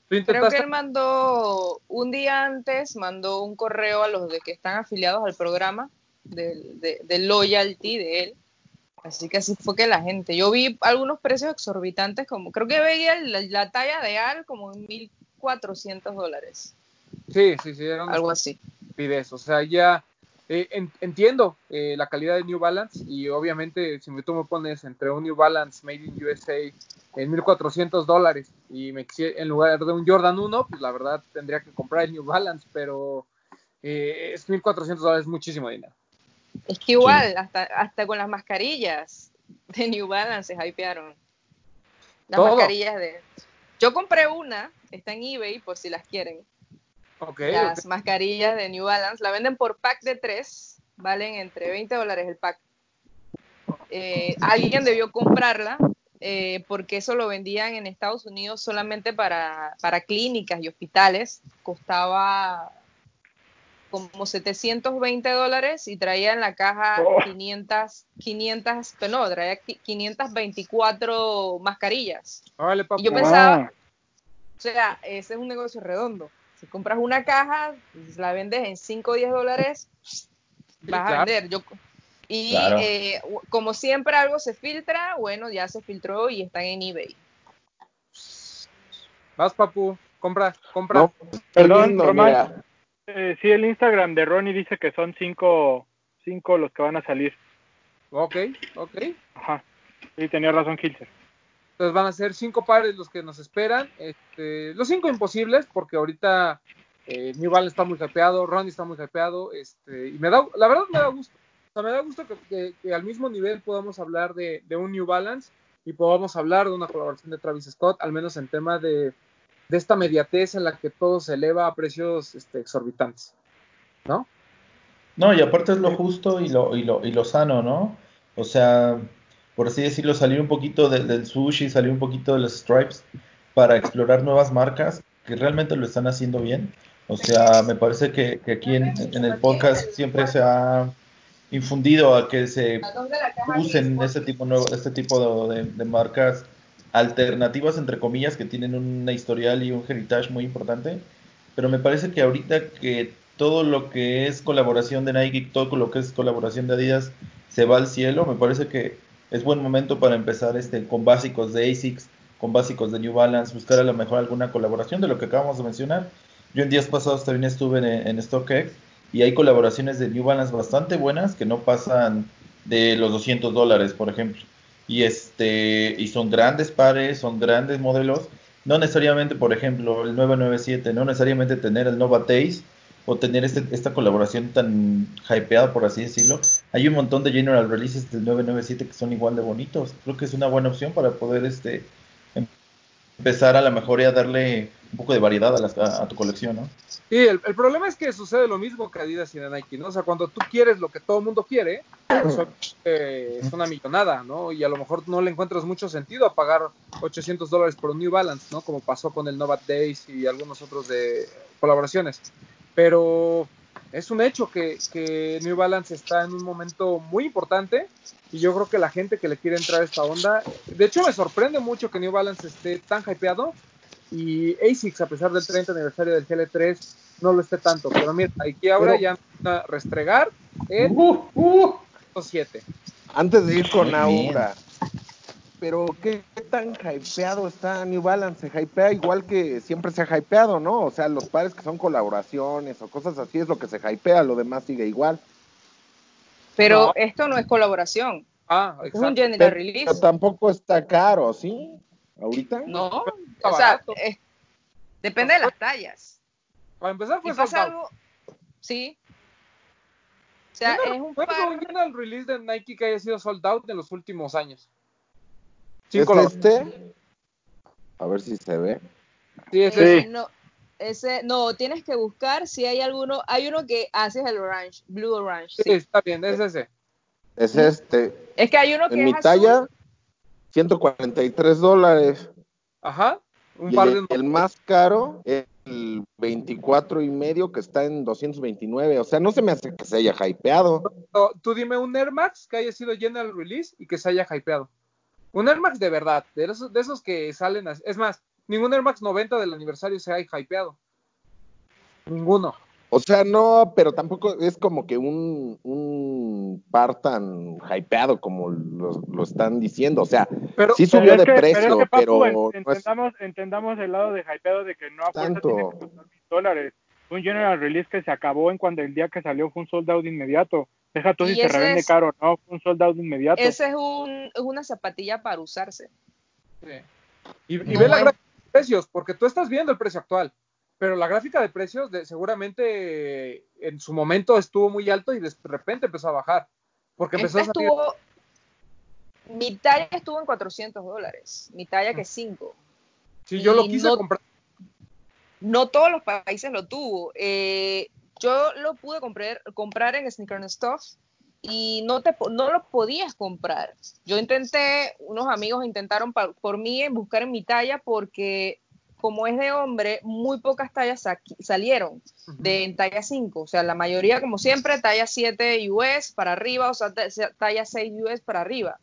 ¿Tú Creo que él mandó un día antes, mandó un correo a los de que están afiliados al programa del- de, de loyalty de él. Así que así fue que la gente. Yo vi algunos precios exorbitantes, como creo que veía la, la talla de Al como en 1400 dólares, Sí, sí, sí, era una algo así. estupidez. O sea, ya eh, en- entiendo eh, la calidad de New Balance y obviamente si me- tú me pones entre un New Balance Made in USA en 1400 dólares y me en lugar de un Jordan 1, pues la verdad tendría que comprar el New Balance, pero eh, es 1400 dólares, es muchísimo dinero. Es que igual, hasta, hasta con las mascarillas de New Balance se hypearon. Las Todo. mascarillas de... Yo compré una, está en eBay por si las quieren. Ok, las mascarillas de New Balance. La venden por pack de tres, valen entre 20 dólares el pack. Eh, alguien debió comprarla eh, porque eso lo vendían en Estados Unidos solamente para, para clínicas y hospitales. Costaba como 720 dólares y traía en la caja Oh. 500, 500, pero no, traía qui- 524 mascarillas. Papu. Y yo pensaba, o sea, ese es un negocio redondo. Si compras una caja, pues, la vendes en 5 o 10 dólares, vas a claro. vender. Yo, y Claro. eh, como siempre algo se filtra, bueno, ya se filtró y están en eBay. Vas, papu, compra, compra. No, Perdón, Román. Eh, sí, el Instagram de Ronnie dice que son cinco, cinco los que van a salir. Ok, ok. Ajá. Sí, tenía razón Kilser. Entonces van a ser cinco pares los que nos esperan. Este, los cinco imposibles, porque ahorita eh, New Balance está muy hypeado, Ronnie está muy hypeado. Este, y me da, la verdad me da gusto. O sea, me da gusto que, que- que al mismo nivel podamos hablar de, de un New Balance y podamos hablar de una colaboración de Travis Scott, al menos en tema de, de esta mediatez en la que todo se eleva a precios este, exorbitantes. ¿No? No, y aparte es lo justo y lo, y lo, y lo sano, ¿no? O sea, por así decirlo, salir un poquito de- del sushi, salir un poquito de los stripes para explorar nuevas marcas que realmente lo están haciendo bien. O sea, me parece que, que aquí en, en el podcast siempre se ha infundido a que se usen este tipo nuevo, este tipo de- de marcas alternativas entre comillas que tienen una historial y un heritage muy importante pero me parece que ahorita que todo lo que es colaboración de Nike todo lo que es colaboración de Adidas se va al cielo me parece que es buen momento para empezar este con básicos de ASICS con básicos de New Balance buscar a lo mejor alguna colaboración de lo que acabamos de mencionar yo en días pasados también estuve en, en StockX y hay colaboraciones de New Balance bastante buenas que no pasan de los 200 dólares, por ejemplo. Y este y son grandes pares, son grandes modelos. No necesariamente, por ejemplo, el 997, no necesariamente tener el Nova Taste o tener este, esta colaboración tan hypeada, por así decirlo. Hay un montón de general releases del 997 que son igual de bonitos. Creo que es una buena opción para poder este em- empezar a lo mejor y a darle un poco de variedad a, las- a- a tu colección, ¿no? Sí, el, el problema es que sucede lo mismo que Adidas y de Nike, ¿no? O sea, cuando tú quieres lo que todo el mundo quiere, pues, eh, es una millonada, ¿no? Y a lo mejor no le encuentras mucho sentido a pagar 800 dólares por un New Balance, ¿no? Como pasó con el Novat Days y algunos otros de colaboraciones. Pero es un hecho que, que New Balance está en un momento muy importante y yo creo que la gente que le quiere entrar a esta onda, de hecho me sorprende mucho que New Balance esté tan hypeado y ASICS, a pesar del 30 aniversario del GL3, no lo esté tanto. Pero mira, aquí ahora Pero- ya empiezan a restregar el Uh, uh, 7. antes de ir con. Aura, pero ¿qué tan hypeado está New Balance? Se hypea igual que siempre se ha hypeado, ¿no? O sea, los pares que son colaboraciones o cosas así es lo que se hypea, lo demás sigue igual. Pero No. esto no es colaboración, Ah, es un general Pero release. tampoco está caro, ¿sí? ¿Ahorita? No, o sea, es- Depende de las tallas. Para empezar fue pasa algo, sí. O sea, Yo no es un par. general release de Nike que haya sido sold out en los últimos años. ¿Es Cinco lo- este? A ver si se ve. Sí, es Sí. ese. Eh, no, ese, no, tienes que buscar si hay alguno. Hay uno que hace el orange, blue orange. Sí, sí. está bien, es ese. Es este. Es que hay uno que En mi es azul. talla, 143 dólares. Ajá. Un Y par el, de el más caro es el 24 y medio que está en 229. O sea, no se me hace que se haya hypeado. No, Tú dime un Air Max que haya sido general release y que se haya hypeado. Un Air Max de verdad, de esos, de esos que salen así. Es más, ningún Air Max 90 del aniversario se ha hypeado. Ninguno. O sea, no, pero tampoco es como que un, un par tan hypeado como lo, lo están diciendo. O sea, Pero sí Pero subió es de que- pero es precio, que, Papu, pero en- no es- entendamos, entendamos el lado de hypeado de que no a fuerza Tanto. tiene que costar mil dólares. Un general release que se acabó en cuando el día que salió fue un sold out inmediato. Deja tú Y si se ese revende es- caro, no, fue un sold out inmediato. Ese es, un, es una zapatilla para usarse. Sí. Y, y No ve la de precios, porque tú estás viendo el precio actual, pero la gráfica de precios de, seguramente en su momento estuvo muy alto y de repente empezó a bajar. Porque empezó Esta a salir. estuvo. Mi talla estuvo en 400 dólares. Mi talla que es 5. Si yo lo y quise no- comprar. No todos los países lo tuvo. Eh, yo lo pude comprar, comprar en Sneaker and Stuff y no, te, no lo podías comprar. Yo intenté, unos amigos intentaron pa- por mí en buscar en mi talla porque como es de hombre, muy pocas tallas salieron de en talla 5. O sea, la mayoría, como siempre, talla 7 US para arriba, o sea, ta- talla 6 US para arriba.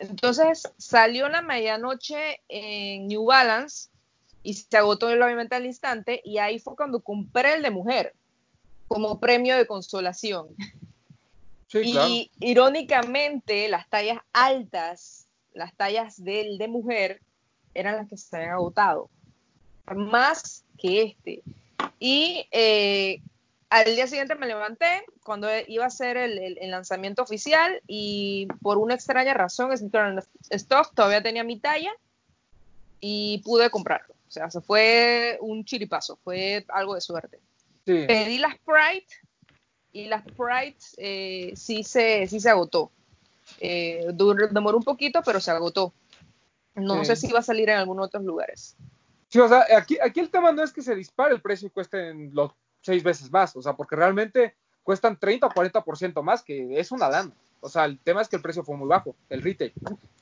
Entonces salió en la medianoche en New Balance y se agotó obviamente al instante y ahí fue cuando compré el de mujer como premio de consolación. Sí, y claro. irónicamente las tallas altas, las tallas del de mujer, eran las que se habían agotado, más que este. Y eh, al día siguiente me levanté cuando iba a ser el, el- el lanzamiento oficial y por una extraña razón Stuff todavía tenía mi talla y pude comprarlo. O sea, se fue un chiripazo, fue algo de suerte. Sí. Pedí las Pride y las Pride eh, sí, se, sí se agotó. Eh, demoró un poquito, pero se agotó. No sé si va a salir en algunos otros lugares. Sí, o sea, aquí, aquí el tema no es que se dispare el precio y cuesten los seis veces más, o sea, porque realmente cuestan 30 o 40% más, que es una lana. O sea, el tema es que el precio fue muy bajo, el retail.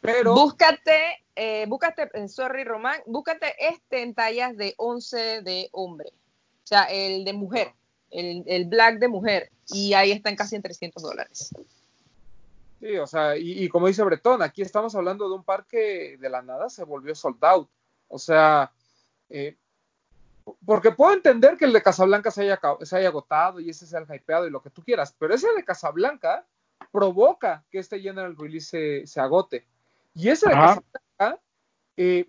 Pero, Búscate, eh, búscate, eh, sorry Román, búscate este en tallas de 11 de hombre. O sea, el de mujer, el, el black de mujer. Y ahí están casi en 300 dólares. Sí, o sea, y, y como dice Bretón, aquí estamos hablando de un par que de la nada se volvió sold out. O sea, eh, porque puedo entender que el de Casablanca se haya, se haya agotado y ese sea el hypeado y lo que tú quieras, pero ese de Casablanca provoca que este General Release se, se agote. Y ese de Ajá. Casablanca, eh,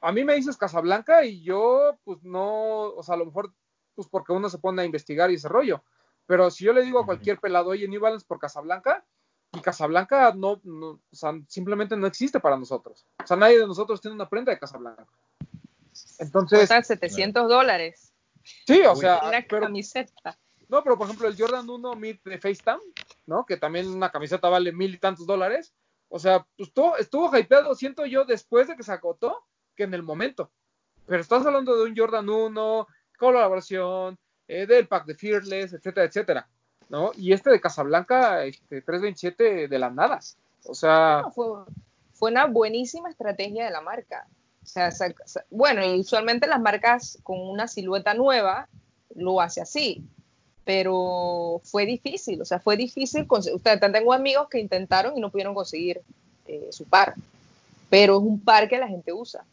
a mí me dices Casablanca y yo, pues no, o sea, a lo mejor, pues porque uno se pone a investigar y ese rollo. Pero si yo le digo a cualquier pelado, oye, New Balance por Casablanca, y Casablanca no, no, o sea, simplemente no existe para nosotros. O sea, nadie de nosotros tiene una prenda de Casablanca. Entonces, Cuestan 700 dólares. sí, o Uy. sea, Una pero, camiseta. no, pero por ejemplo, el Jordan 1 Mid de FaceTime, ¿no? Que también una camiseta vale mil y tantos dólares. O sea, pues estuvo, estuvo hypeado, siento yo, después de que se agotó, que en el momento. Pero estás hablando de un Jordan 1, colaboración, eh, del pack de Fearless, etcétera, etcétera. ¿No? Y este de Casablanca, este, 327 de la nada. O sea, No, fue, fue una buenísima estrategia de la marca. O sea, bueno, y usualmente las marcas con una silueta nueva lo hace así, pero fue difícil, o sea, fue difícil. Ustedes tengo amigos que intentaron y no pudieron conseguir eh, su par, pero es un par que la gente usa.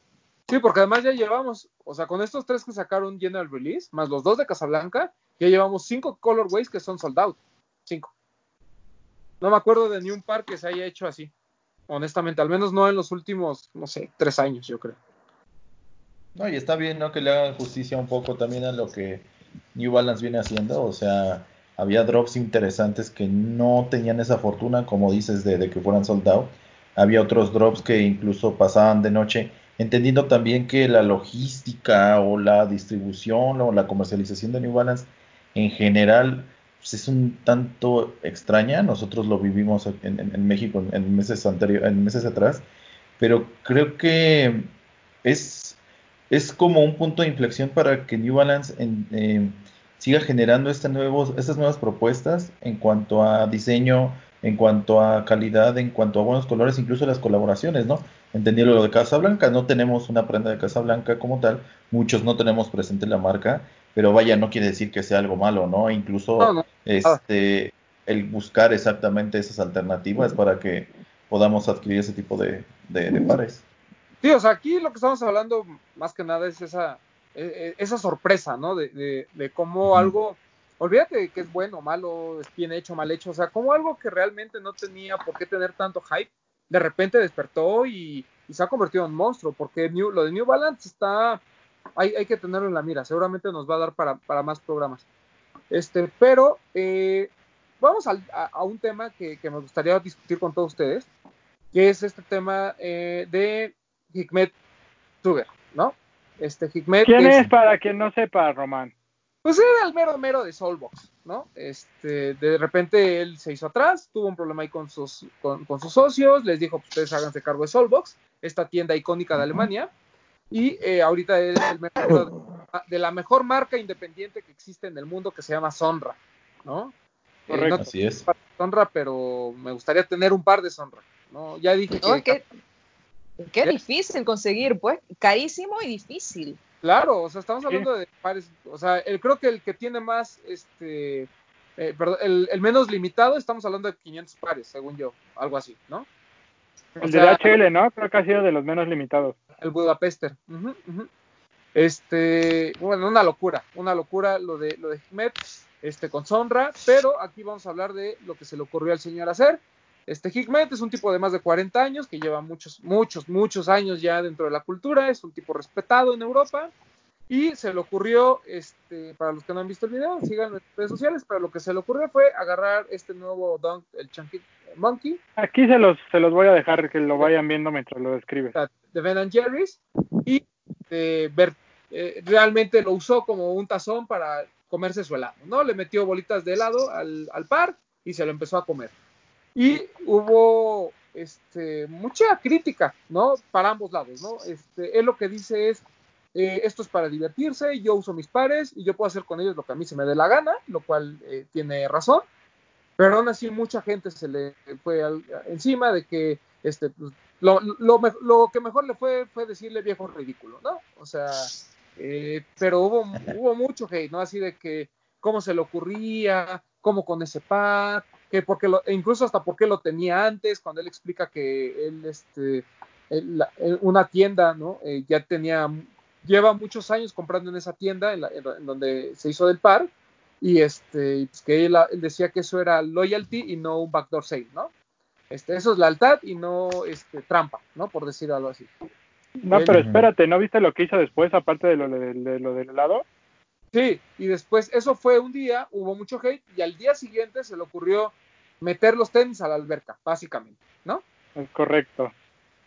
Sí, porque además ya llevamos, o sea, con estos tres que sacaron General Release, más los dos de Casablanca, ya llevamos cinco colorways que son sold out. Cinco. No me acuerdo de ni un par que se haya hecho así. Honestamente, al menos no en los últimos, no sé, tres años, yo creo. No, y está bien, ¿no? Que le hagan justicia un poco también a lo que New Balance viene haciendo. O sea, había drops interesantes que no tenían esa fortuna, como dices, de, que fueran sold. Había otros drops que incluso pasaban de noche entendiendo también que la logística o la distribución o la comercialización de New Balance en general pues, es un tanto extraña. Nosotros lo vivimos en, México en meses anterior, en meses atrás, pero creo que es, es como un punto de inflexión para que New Balance en- eh, siga generando este nuevos, estas nuevas propuestas en cuanto a diseño, en cuanto a calidad, en cuanto a buenos colores, incluso las colaboraciones, ¿no? Entendiendo lo de Casablanca, no tenemos una prenda de Casablanca como tal, muchos no tenemos presente la marca, pero vaya, no quiere decir que sea algo malo, ¿no? Incluso No, no. este, el buscar exactamente esas alternativas para que podamos adquirir ese tipo de, de- de pares. Sí, o sea, aquí lo que estamos hablando más que nada es esa, eh, eh, esa sorpresa, ¿no? De, de, de cómo algo, olvídate que es bueno, malo, es bien hecho, mal hecho, o sea, como algo que realmente no tenía por qué tener tanto hype, de repente despertó y, y se ha convertido en monstruo, porque New- lo de New Balance está, hay, hay que tenerlo en la mira, seguramente nos va a dar para, para más programas. Este, pero eh, vamos a, a un tema que, que me gustaría discutir con todos ustedes, que es este tema eh, de Hikmet Sugar, ¿no? Este Hikmet ¿Quién es para quien no sepa, Román? pues era el mero mero de Soulbox, ¿no? Este, de repente él se hizo atrás, tuvo un problema ahí con sus, con, con sus socios, les dijo, pues, ustedes háganse cargo de Soulbox, esta tienda icónica de Alemania, y eh, ahorita es el mero de, la mejor marca independiente que existe en el mundo que se llama Sonra, ¿no? Eh, Correcto. no Así es. Sonra, pero me gustaría tener un par de Sonra, ¿no? Ya dije No, que, que, qué difícil conseguir, pues, carísimo y difícil. Claro, o sea, estamos hablando de pares, o sea, el, creo que el que tiene más, este, eh, perdón, el, el menos limitado, estamos hablando de 500 pares, según yo, algo así, ¿no? O El sea, de DHL, ¿no? Creo que ha sido de los menos limitados. El Budapester. Este, bueno, una locura, una locura lo de lo de Hikmet, este con Sonra, pero aquí vamos a hablar de lo que se le ocurrió al señor hacer. Este Hikmet es un tipo de más de 40 años que lleva muchos, muchos, muchos años ya dentro de la cultura, es un tipo respetado en Europa y se le ocurrió, este, para los que no han visto el video, sigan en redes sociales, pero lo que se le ocurrió fue agarrar este nuevo Dunk, el Chunky Monkey, Aquí se los, se los voy a dejar que lo vayan viendo mientras lo describes. de Ben and Jerry's y eh, ver, eh, realmente lo usó como un tazón para comerse su helado, ¿no? Le metió bolitas de helado al, al par y se lo empezó a comer. Y hubo este, mucha crítica, ¿no? Para ambos lados, ¿no? Este, él lo que dice es, eh, esto es para divertirse, yo uso mis pares y yo puedo hacer con ellos lo que a mí se me dé la gana, lo cual eh, tiene razón. Pero aún así mucha gente se le fue al- encima de que este, pues, lo, lo, lo que mejor le fue fue decirle viejo ridículo, ¿no? O sea, eh, pero hubo, hubo mucho hate, ¿no? Así de que cómo se le ocurría, cómo con ese par, que porque lo, e incluso hasta por qué lo tenía antes, cuando él explica que él, este, él- la- él- una tienda, ¿no? Eh, ya tenía, lleva muchos años comprando en esa tienda, en, la- en- en donde se hizo del par, y este, pues que él, él decía que eso era loyalty y no un backdoor sale, ¿no? Este, eso es lealtad y no este, trampa, ¿no? Por decir algo así. No, Él- pero espérate, ¿no viste lo que hizo después, aparte de lo, de, de lo del helado? Sí, y después, eso fue un día, hubo mucho hate, y al día siguiente se le ocurrió meter los tenis a la alberca, básicamente, ¿no? Es correcto.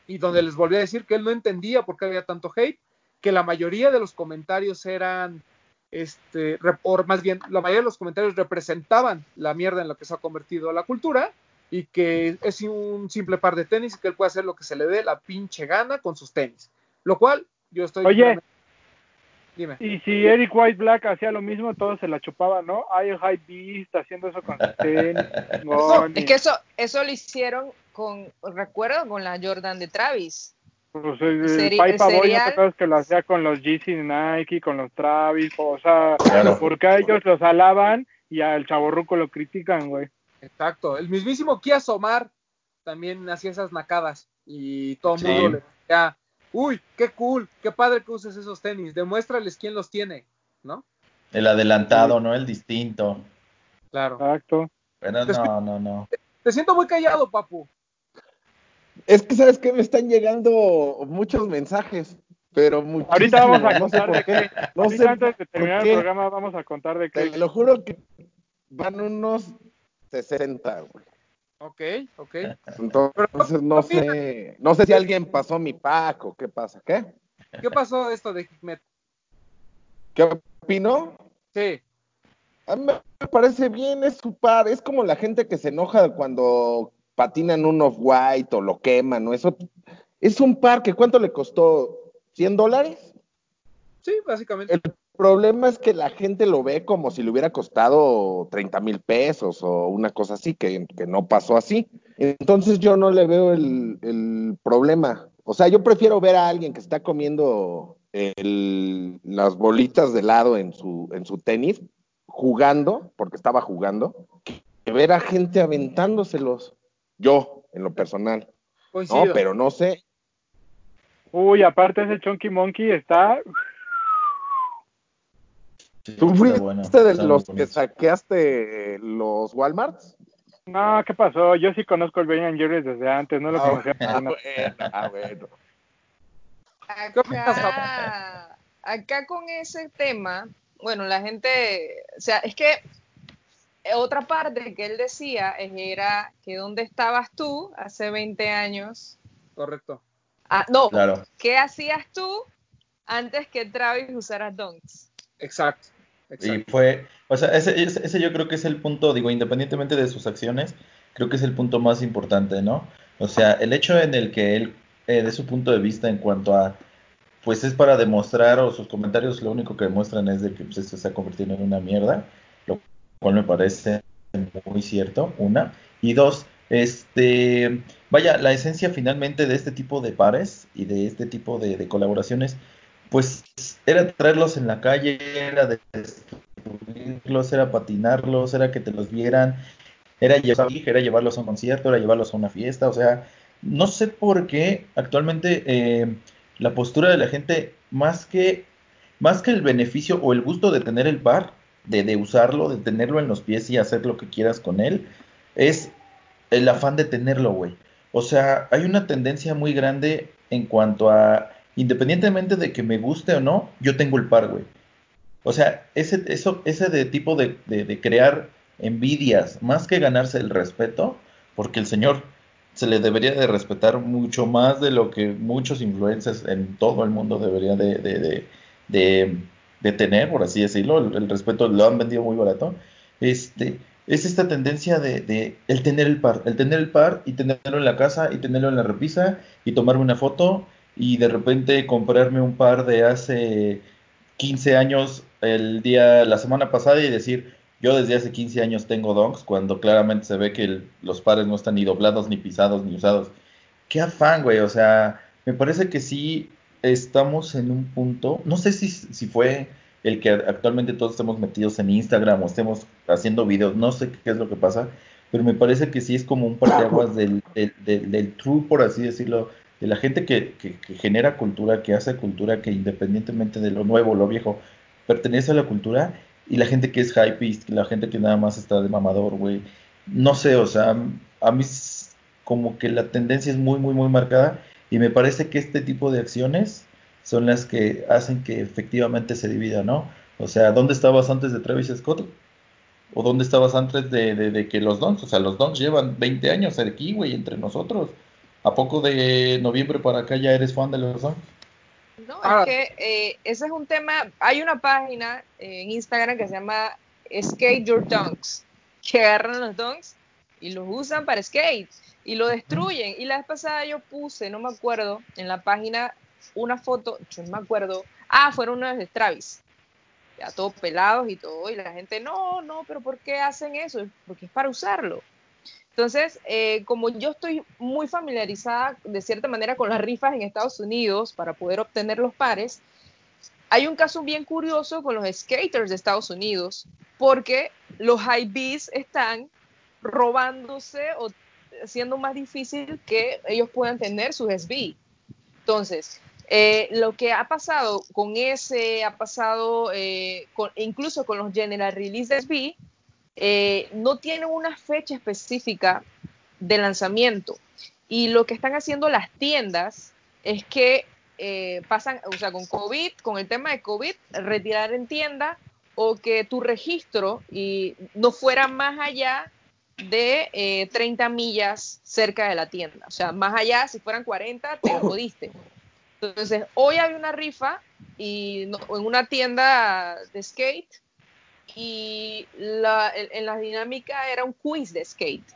Y donde les volví a decir que él no entendía por qué había tanto hate, que la mayoría de los comentarios eran, este, o más bien, la mayoría de los comentarios representaban la mierda en la que se ha convertido la cultura, y que es un simple par de tenis y que él puede hacer lo que se le dé la pinche gana con sus tenis. Lo cual, yo estoy... Oye. Dime. Y si Eric White Black hacía lo mismo, todos se la chupaban, ¿no? Hay el Hype Beast haciendo eso con sus tenis. Es que eso, eso lo hicieron con, recuerdo, con la Jordan de Travis. Pues el, el Seri- Boy, ¿no te acuerdas que lo hacía con los Yeezy Nike, con los Travis? O sea, Claro. porque a ellos los alaban y al chaborruco lo critican, güey. Exacto, el mismísimo Kia Somar también hacía esas nacadas y todo el Sí. mundo le decía, uy, qué cool, qué padre que uses esos tenis, demuéstrales quién los tiene, ¿no? El adelantado, ¿no? El distinto. Claro. Exacto. Pero no, no, no. Te siento muy callado, papu. Es que, ¿sabes qué? Me están llegando muchos mensajes, pero muchísimos. Ahorita vamos a no sé contar por de qué. qué. No sé antes de terminar el programa vamos a contar de Te qué. lo juro que van unos 60, güey. Ok, ok. Entonces no sé, no sé si alguien pasó mi pack o qué pasa, ¿qué? ¿Qué pasó esto de Hikmet? ¿Qué opino? Sí. A mí me parece bien, es su par, es como la gente que se enoja cuando patinan un off-white o lo queman, ¿no? Eso es un par que ¿cuánto le costó? ¿100 dólares? Sí, básicamente. El problema es que la gente lo ve como si le hubiera costado 30 mil pesos o una cosa así, que, que, no pasó así. Entonces yo no le veo el, el, problema. O sea, yo prefiero ver a alguien que está comiendo el, las bolitas de helado en su, en su tenis, jugando, porque estaba jugando, que ver a gente aventándoselos. Yo, en lo personal. Coincido. No, pero no sé. Uy, aparte ese Chunky Monkey está ¿Tú fuiste bueno, de los que saqueaste los Walmarts? No, ¿qué pasó? Yo sí conozco el Ben Jerry's desde antes, no lo ah, conocía. Ah, bueno, ah, bueno. Acá, acá con ese tema, bueno, la gente, o sea, es que otra parte que él decía era que dónde estabas tú hace 20 años. Correcto. Ah, no, Claro. ¿qué hacías tú antes que Travis usara Dunks? Exacto. Y fue, o sea, ese, ese, ese yo creo que es el punto, digo, independientemente de sus acciones, creo que es el punto más importante, ¿no? O sea, el hecho en el que él, eh, de su punto de vista en cuanto a, pues es para demostrar, o sus comentarios lo único que demuestran es de que pues, esto se ha convertido en una mierda, lo cual me parece muy cierto, una. Y dos, este, vaya, la esencia finalmente de este tipo de pares y de este tipo de, colaboraciones, pues era traerlos en la calle, era destruirlos, era patinarlos, era que te los vieran, era, era llevarlos a un concierto, era llevarlos a una fiesta, o sea, no sé por qué actualmente eh, la postura de la gente, más que, más que el beneficio o el gusto de tener el par, de, de usarlo, de tenerlo en los pies y hacer lo que quieras con él, es el afán de tenerlo, güey. O sea, hay una tendencia muy grande en cuanto a independientemente de que me guste o no, yo tengo el par, güey. O sea, ese, eso, ese de tipo de, de, de, crear envidias, más que ganarse el respeto, porque el señor se le debería de respetar mucho más de lo que muchos influencers en todo el mundo deberían de, de, de tener, por así decirlo. El, respeto lo han vendido muy barato. Este, es esta tendencia de, de, el tener el par, el tener el par y tenerlo en la casa y tenerlo en la repisa y tomarme una foto y de repente comprarme un par de hace 15 años el día, la semana pasada y decir, yo desde hace 15 años tengo donks, cuando claramente se ve que los pares no están ni doblados, ni pisados, ni usados. Qué afán, güey, o sea, me parece que sí estamos en un punto, no sé si, si fue el que actualmente todos estemos metidos en Instagram o estemos haciendo videos, no sé qué es lo que pasa, pero me parece que sí es como un parteaguas del, del, del, del true, por así decirlo, de la gente que, que, genera cultura, que hace cultura, que independientemente de lo nuevo lo viejo, pertenece a la cultura, y la gente que es hypeist, la gente que nada más está de mamador, güey. No sé, o sea, a mí como que la tendencia es muy, muy, muy marcada, y me parece que este tipo de acciones son las que hacen que efectivamente se divida, ¿no? O sea, ¿dónde estabas antes de Travis Scott? ¿O dónde estabas antes de, de, de que los Dons? O sea, los Dons llevan 20 años aquí, güey, entre nosotros. ¿A poco de noviembre para acá ya eres fan de los Dons? No, ah. es que eh, ese es un tema. Hay una página en Instagram que se llama Skate Your Dunks, que agarran los dunks y los usan para skate y lo destruyen. Y la vez pasada yo puse, no me acuerdo, en la página una foto, yo no me acuerdo. Ah, fueron unos de Travis. Ya todos pelados y todo. Y la gente, no, no, pero ¿por qué hacen eso? Porque es para usarlo. Entonces, eh, como yo estoy muy familiarizada de cierta manera con las rifas en Estados Unidos para poder obtener los pares, hay un caso bien curioso con los skaters de Estados Unidos, porque los high bees están robándose o haciendo más difícil que ellos puedan tener sus SB. Entonces, eh, lo que ha pasado con ese, ha pasado eh, con, incluso con los General Release de SB, eh, no tienen una fecha específica de lanzamiento. Y lo que están haciendo las tiendas es que eh, pasan, o sea, con COVID, con el tema de COVID, retirar en tienda o que tu registro y no fuera más allá de eh, 30 millas cerca de la tienda. O sea, más allá, si fueran 40, te jodiste. Entonces, hoy había una rifa y no- en una tienda de skate y la, en, en la dinámica era un quiz de skate.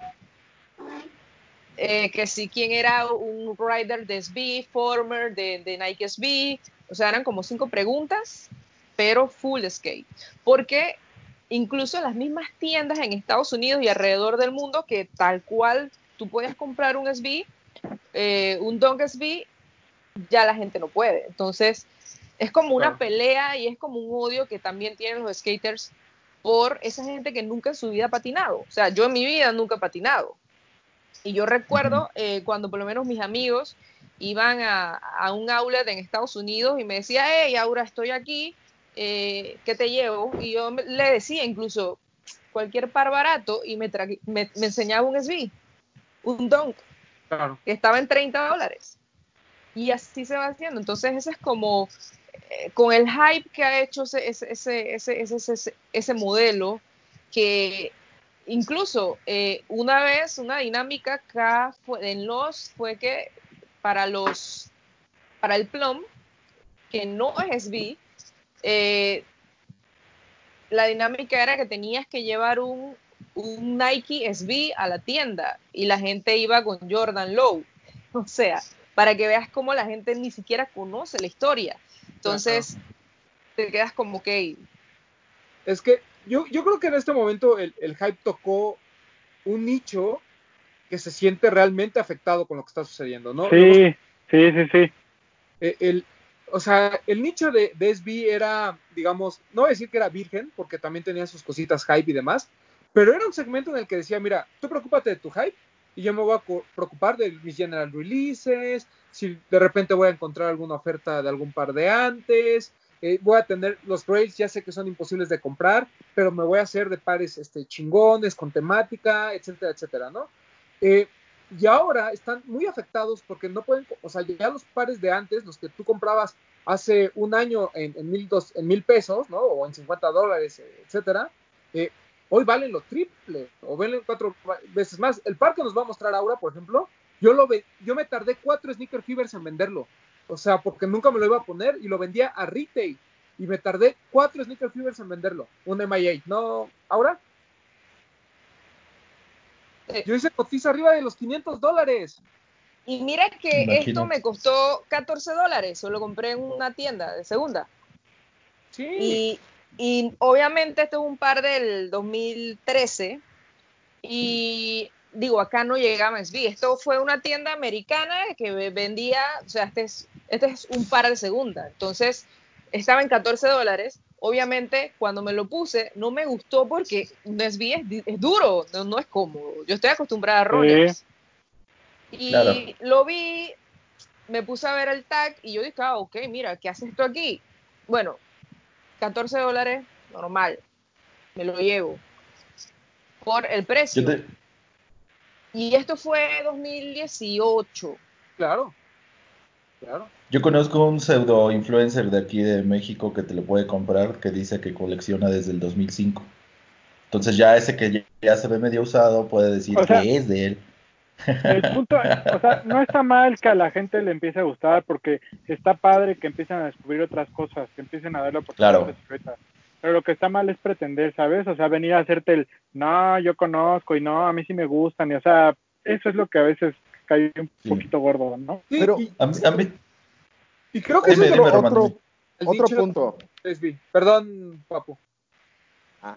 Eh, que si quién era un rider de SB, former de, de Nike SB, o sea, eran como cinco preguntas, pero full skate. Porque incluso en las mismas tiendas en Estados Unidos y alrededor del mundo, que tal cual tú puedes comprar un SB, eh, un Dunk SB, ya la gente no puede. Entonces, es como una pelea y es como un odio que también tienen los skaters por esa gente que nunca en su vida ha patinado. O sea, yo en mi vida nunca he patinado. Y yo recuerdo eh, cuando por lo menos mis amigos iban a, a un outlet en Estados Unidos y me decía, hey, Aura, estoy aquí, eh, ¿qué te llevo? Y yo le decía incluso cualquier par barato y me, tra- me, me enseñaba un SB, un Claro. que estaba en 30 dólares. Y así se va haciendo. Entonces, ese es como, eh, con el hype que ha hecho ese, ese, ese, ese, ese, ese- ese modelo, que incluso eh, una vez, una dinámica acá fue, en los fue que para los, para el plum, que no es SB, eh, la dinámica era que tenías que llevar un, un Nike SB a la tienda y la gente iba con Jordan Low. O sea, para que veas cómo la gente ni siquiera conoce la historia. Entonces, te quedas como que, Es que yo, yo creo que en este momento el, el hype tocó un nicho que se siente realmente afectado con lo que está sucediendo, ¿no? Sí, sí, sí, sí. eh, el, o sea, el nicho de, de SB era, digamos, no voy a decir que era virgen, porque también tenía sus cositas hype y demás, pero era un segmento en el que decía, mira, tú preocúpate de tu hype y yo me voy a preocupar de mis general releases, si de repente voy a encontrar alguna oferta de algún par de antes, eh, voy a tener los grails, ya sé que son imposibles de comprar, pero me voy a hacer de pares este, chingones, con temática, etcétera, etcétera, ¿no? Eh, y ahora están muy afectados porque no pueden, o sea, ya los pares de antes, los que tú comprabas hace un año en, mil, dos, en mil pesos, ¿no? O en 50 dólares, etcétera, eh, hoy valen lo triple o valen cuatro veces más. El par que nos va a mostrar ahora, por ejemplo, yo, lo ve, yo me tardé cuatro sneaker fibers en venderlo. O sea, porque nunca me lo iba a poner y lo vendía a retail. Y me tardé cuatro sneaker fibers en venderlo. Un MIA. ¿No, ahora? Yo hice cotiza arriba de los 500 dólares. y mira que Imagínate. esto me costó 14 dólares, solo compré en una tienda de segunda. Sí. Y, y obviamente este es un par del 2013 y digo, acá no llegaba SB. Esto fue una tienda americana que ve- vendía, o sea, este es, este es un par de segunda. Entonces, estaba en 14 dólares. Obviamente, cuando me lo puse, no me gustó porque un SB es, duro, no, no es cómodo. Yo estoy acostumbrada a rollers. Y Claro. lo vi, me puse a ver el tag y yo dije, ah, ok, mira, ¿qué hace esto aquí? Bueno, 14 dólares, normal, me lo llevo por el precio. Te- Y esto fue 2018. Claro. Claro. Yo conozco un pseudo influencer de aquí de México que te lo puede comprar que dice que colecciona desde el 2005. Entonces ya ese que ya, ya se ve medio usado puede decir O sea, que es de él. El punto, o sea, no está mal que a la gente le empiece a gustar porque está padre que empiecen a descubrir otras cosas, que empiecen a darle oportunidades Claro. secretas. Pero lo que está mal es pretender, ¿sabes? O sea, venir a hacerte el, no, yo conozco y no, a mí sí me gustan. Y, o sea, eso es lo que a veces cae un Sí. poquito gordo, ¿no? Sí, Pero- y, A mí, a mí- y creo que Dime, es otro, otro punto. Perdón, papu. Ah,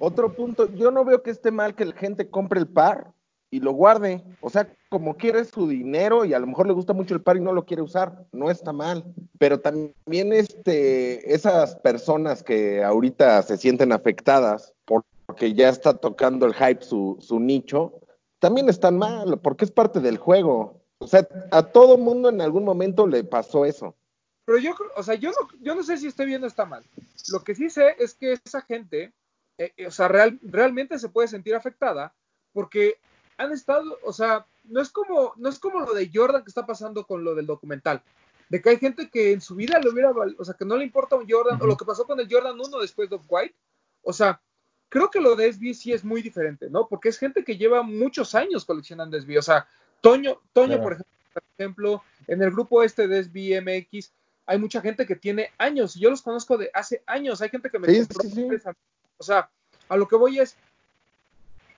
otro punto, yo no veo que esté mal que la gente compre el par y lo guarde. O sea, como quiere su dinero y a lo mejor le gusta mucho el par y no lo quiere usar, no está mal. Pero también este, esas personas que ahorita se sienten afectadas porque ya está tocando el hype su, su nicho, también están mal, porque es parte del juego. O sea, a todo mundo en algún momento le pasó eso. Pero yo, o sea, yo no, yo no sé si estoy bien o está mal. Lo que sí sé es que esa gente, eh, eh, o sea, real- realmente se puede sentir afectada porque han estado, o sea, no es como, no es como lo de Jordan que está pasando con lo del documental. De que hay gente que en su vida le hubiera, o sea, que no le importa un Jordan, o lo que pasó con el Jordan 1 después de Off-White. O sea, creo que lo de SB sí es muy diferente, ¿no? Porque es gente que lleva muchos años coleccionando SB. O sea, Toño, Toño por, ejemplo, en el grupo este de SB MX, hay mucha gente que tiene años, y yo los conozco de hace años. Hay gente que me compró. O sea, a lo que voy es,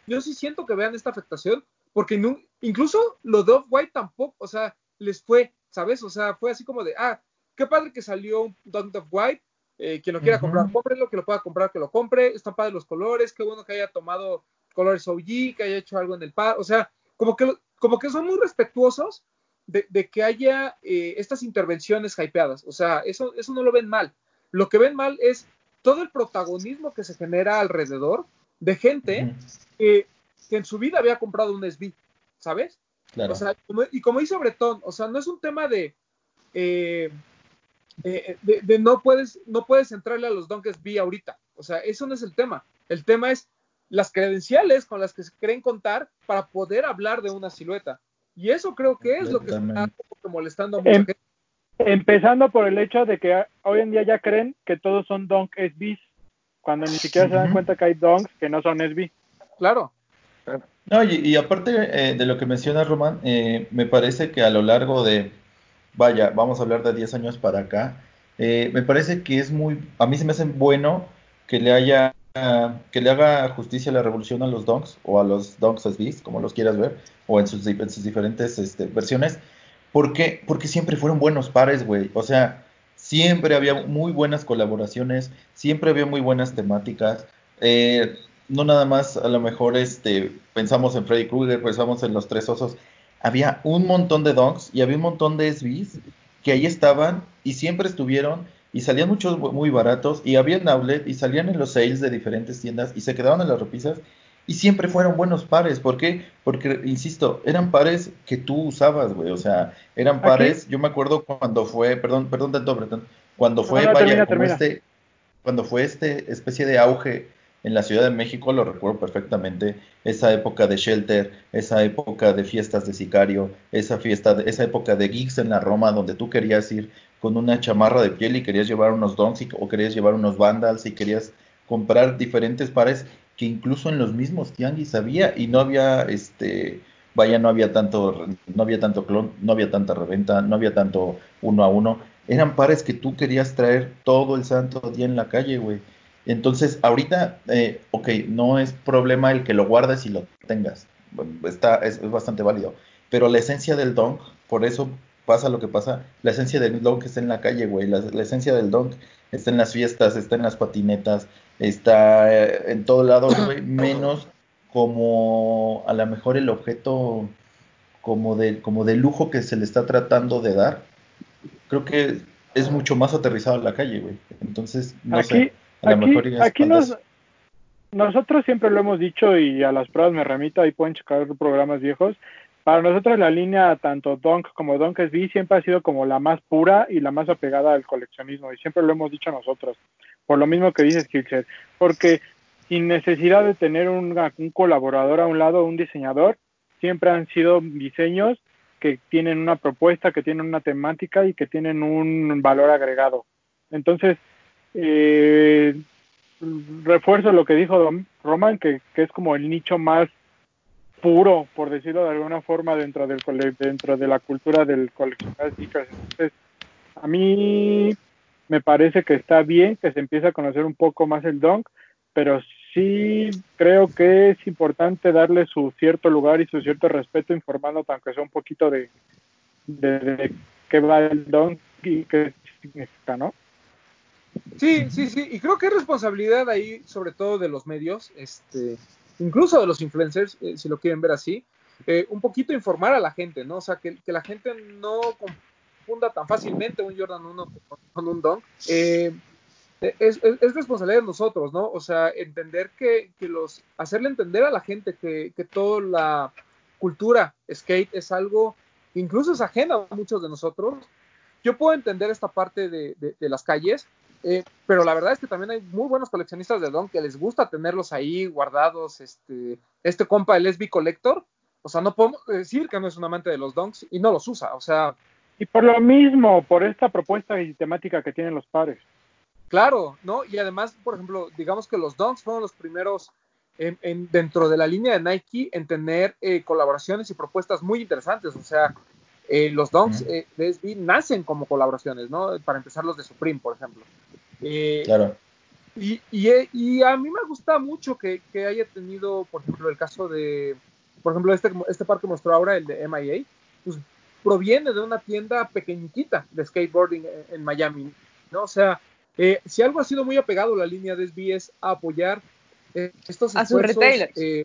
yo sí siento que vean esta afectación, porque incluso lo de Off-White tampoco, o sea, les fue, ¿sabes? O sea, fue así como de, ah, qué padre que salió un Dunk of White, eh, quien lo quiera comprar, cómprelo, que lo pueda comprar, que lo compre, están padres los colores, qué bueno que haya tomado colores OG, que haya hecho algo en el par, o sea, como que, como que son muy respetuosos de, que haya eh, estas intervenciones hypeadas, o sea, eso, eso no lo ven mal. Lo que ven mal es todo el protagonismo que se genera alrededor de gente que, en su vida había comprado un SB, ¿sabes? O sea, y como dice Bretón, o sea, no es un tema de, eh, de, de, no puedes no puedes entrarle a los Donkeys B ahorita. O sea, eso no es el tema. El tema es las credenciales con las que se creen contar para poder hablar de una silueta. Y eso creo que es lo que está molestando a mucha em, gente. Empezando por el hecho de que hoy en día ya creen que todos son Donk SBs, cuando ni siquiera se dan cuenta que hay Donks que no son SB. Claro. No, y, aparte eh, de lo que menciona Román, eh, me parece que a lo largo de, vaya, vamos a hablar de 10 años para acá, eh, me parece que es muy, a mí se me hace bueno que le haya, que le haga justicia a la revolución a los donks o a los donks SBs, como los quieras ver, o en sus, en sus diferentes este, versiones, ¿Por qué? Porque siempre fueron buenos pares, güey. O sea, siempre había muy buenas colaboraciones, siempre había muy buenas temáticas. Eh, no nada más, a lo mejor este, pensamos en Freddy Krueger, pensamos en Los Tres Osos. Había un montón de donks y había un montón de SBs que ahí estaban y siempre estuvieron y salían muchos muy baratos y había en outlet y salían en los sales de diferentes tiendas y se quedaban en las repisas y siempre fueron buenos pares. ¿Por qué? Porque, insisto, eran pares que tú usabas, güey. O sea, eran pares. Yo me acuerdo cuando fue, perdón, perdón tanto, perdón, cuando fue, vaya, como este, cuando fue este especie de auge en la Ciudad de México, lo recuerdo perfectamente, esa época de Shelter, esa época de fiestas de Sicario, esa fiesta, esa época de gigs en la Roma, donde tú querías ir con una chamarra de piel y querías llevar unos dons o querías llevar unos vandals y querías comprar diferentes pares que incluso en los mismos tianguis había y no había este vaya no había tanto no había tanto clon no había tanta reventa no había tanto uno a uno. Eran pares que tú querías traer todo el santo día en la calle güey. Entonces ahorita eh, ok no es problema el que lo guardes y lo tengas. Está es, bastante válido. Pero la esencia del donk por eso pasa lo que pasa la esencia del donk está en la calle güey la, la esencia del donk está en las fiestas está en las patinetas está eh, en todo lado, menos como a lo mejor el objeto como de, como de lujo que se le está tratando de dar. Creo que es mucho más aterrizado en la calle, güey. Entonces, no aquí, sé, a lo mejor aquí nos, nosotros siempre lo hemos dicho y a las pruebas me remito, ahí pueden checar programas viejos. Para nosotros la línea tanto Donk como Donk SB siempre ha sido como la más pura y la más apegada al coleccionismo y siempre lo hemos dicho nosotros por lo mismo que dices, Kilcher, porque sin necesidad de tener un, colaborador a un lado, un diseñador, siempre han sido diseños que tienen una propuesta, que tienen una temática y que tienen un valor agregado. Entonces, eh, refuerzo lo que dijo Roman, que, es como el nicho más puro, por decirlo de alguna forma, dentro del dentro de la cultura del coleccionar Entonces, a mí me parece que está bien que se empiece a conocer un poco más el donk, pero sí creo que es importante darle su cierto lugar y su cierto respeto informando aunque sea un poquito de, de, qué va el donk y qué significa, ¿no? Sí, sí, sí, y creo que es responsabilidad ahí, sobre todo de los medios, este, incluso de los influencers, eh, si lo quieren ver así, eh, un poquito informar a la gente, ¿no? O sea, que, que la gente no funda tan fácilmente un Jordan 1 con un Dunk, eh, es, responsabilidad de nosotros, ¿no? O sea, entender que, los, hacerle entender a la gente que, toda la cultura skate es algo que incluso es ajena a muchos de nosotros. Yo puedo entender esta parte de, las calles, eh, pero la verdad es que también hay muy buenos coleccionistas de Dunk que les gusta tenerlos ahí guardados. Este, este compa, el SB Collector, o sea, no podemos decir que no es un amante de los Dunks y no los usa. O sea, y por lo mismo, por esta propuesta y temática que tienen los pares. Claro, ¿no? Y además, por ejemplo, digamos que los Dunks fueron los primeros en, en- dentro de la línea de Nike en tener eh, colaboraciones y propuestas muy interesantes. O sea, eh, los Dunks Ujú. eh, de SB nacen como colaboraciones, ¿no? Para empezar, los de Supreme, por ejemplo. Eh, Claro. y, y, eh, y a mí me gusta mucho que, que haya tenido, por ejemplo, el caso de, por ejemplo, este, este par que mostró ahora, el de MIA, pues proviene de una tienda pequeñita de skateboarding en, en Miami, ¿no? O sea, eh, si algo ha sido muy apegado a la línea de SB es a apoyar eh, estos A sus esfuerzos, retailers. eh,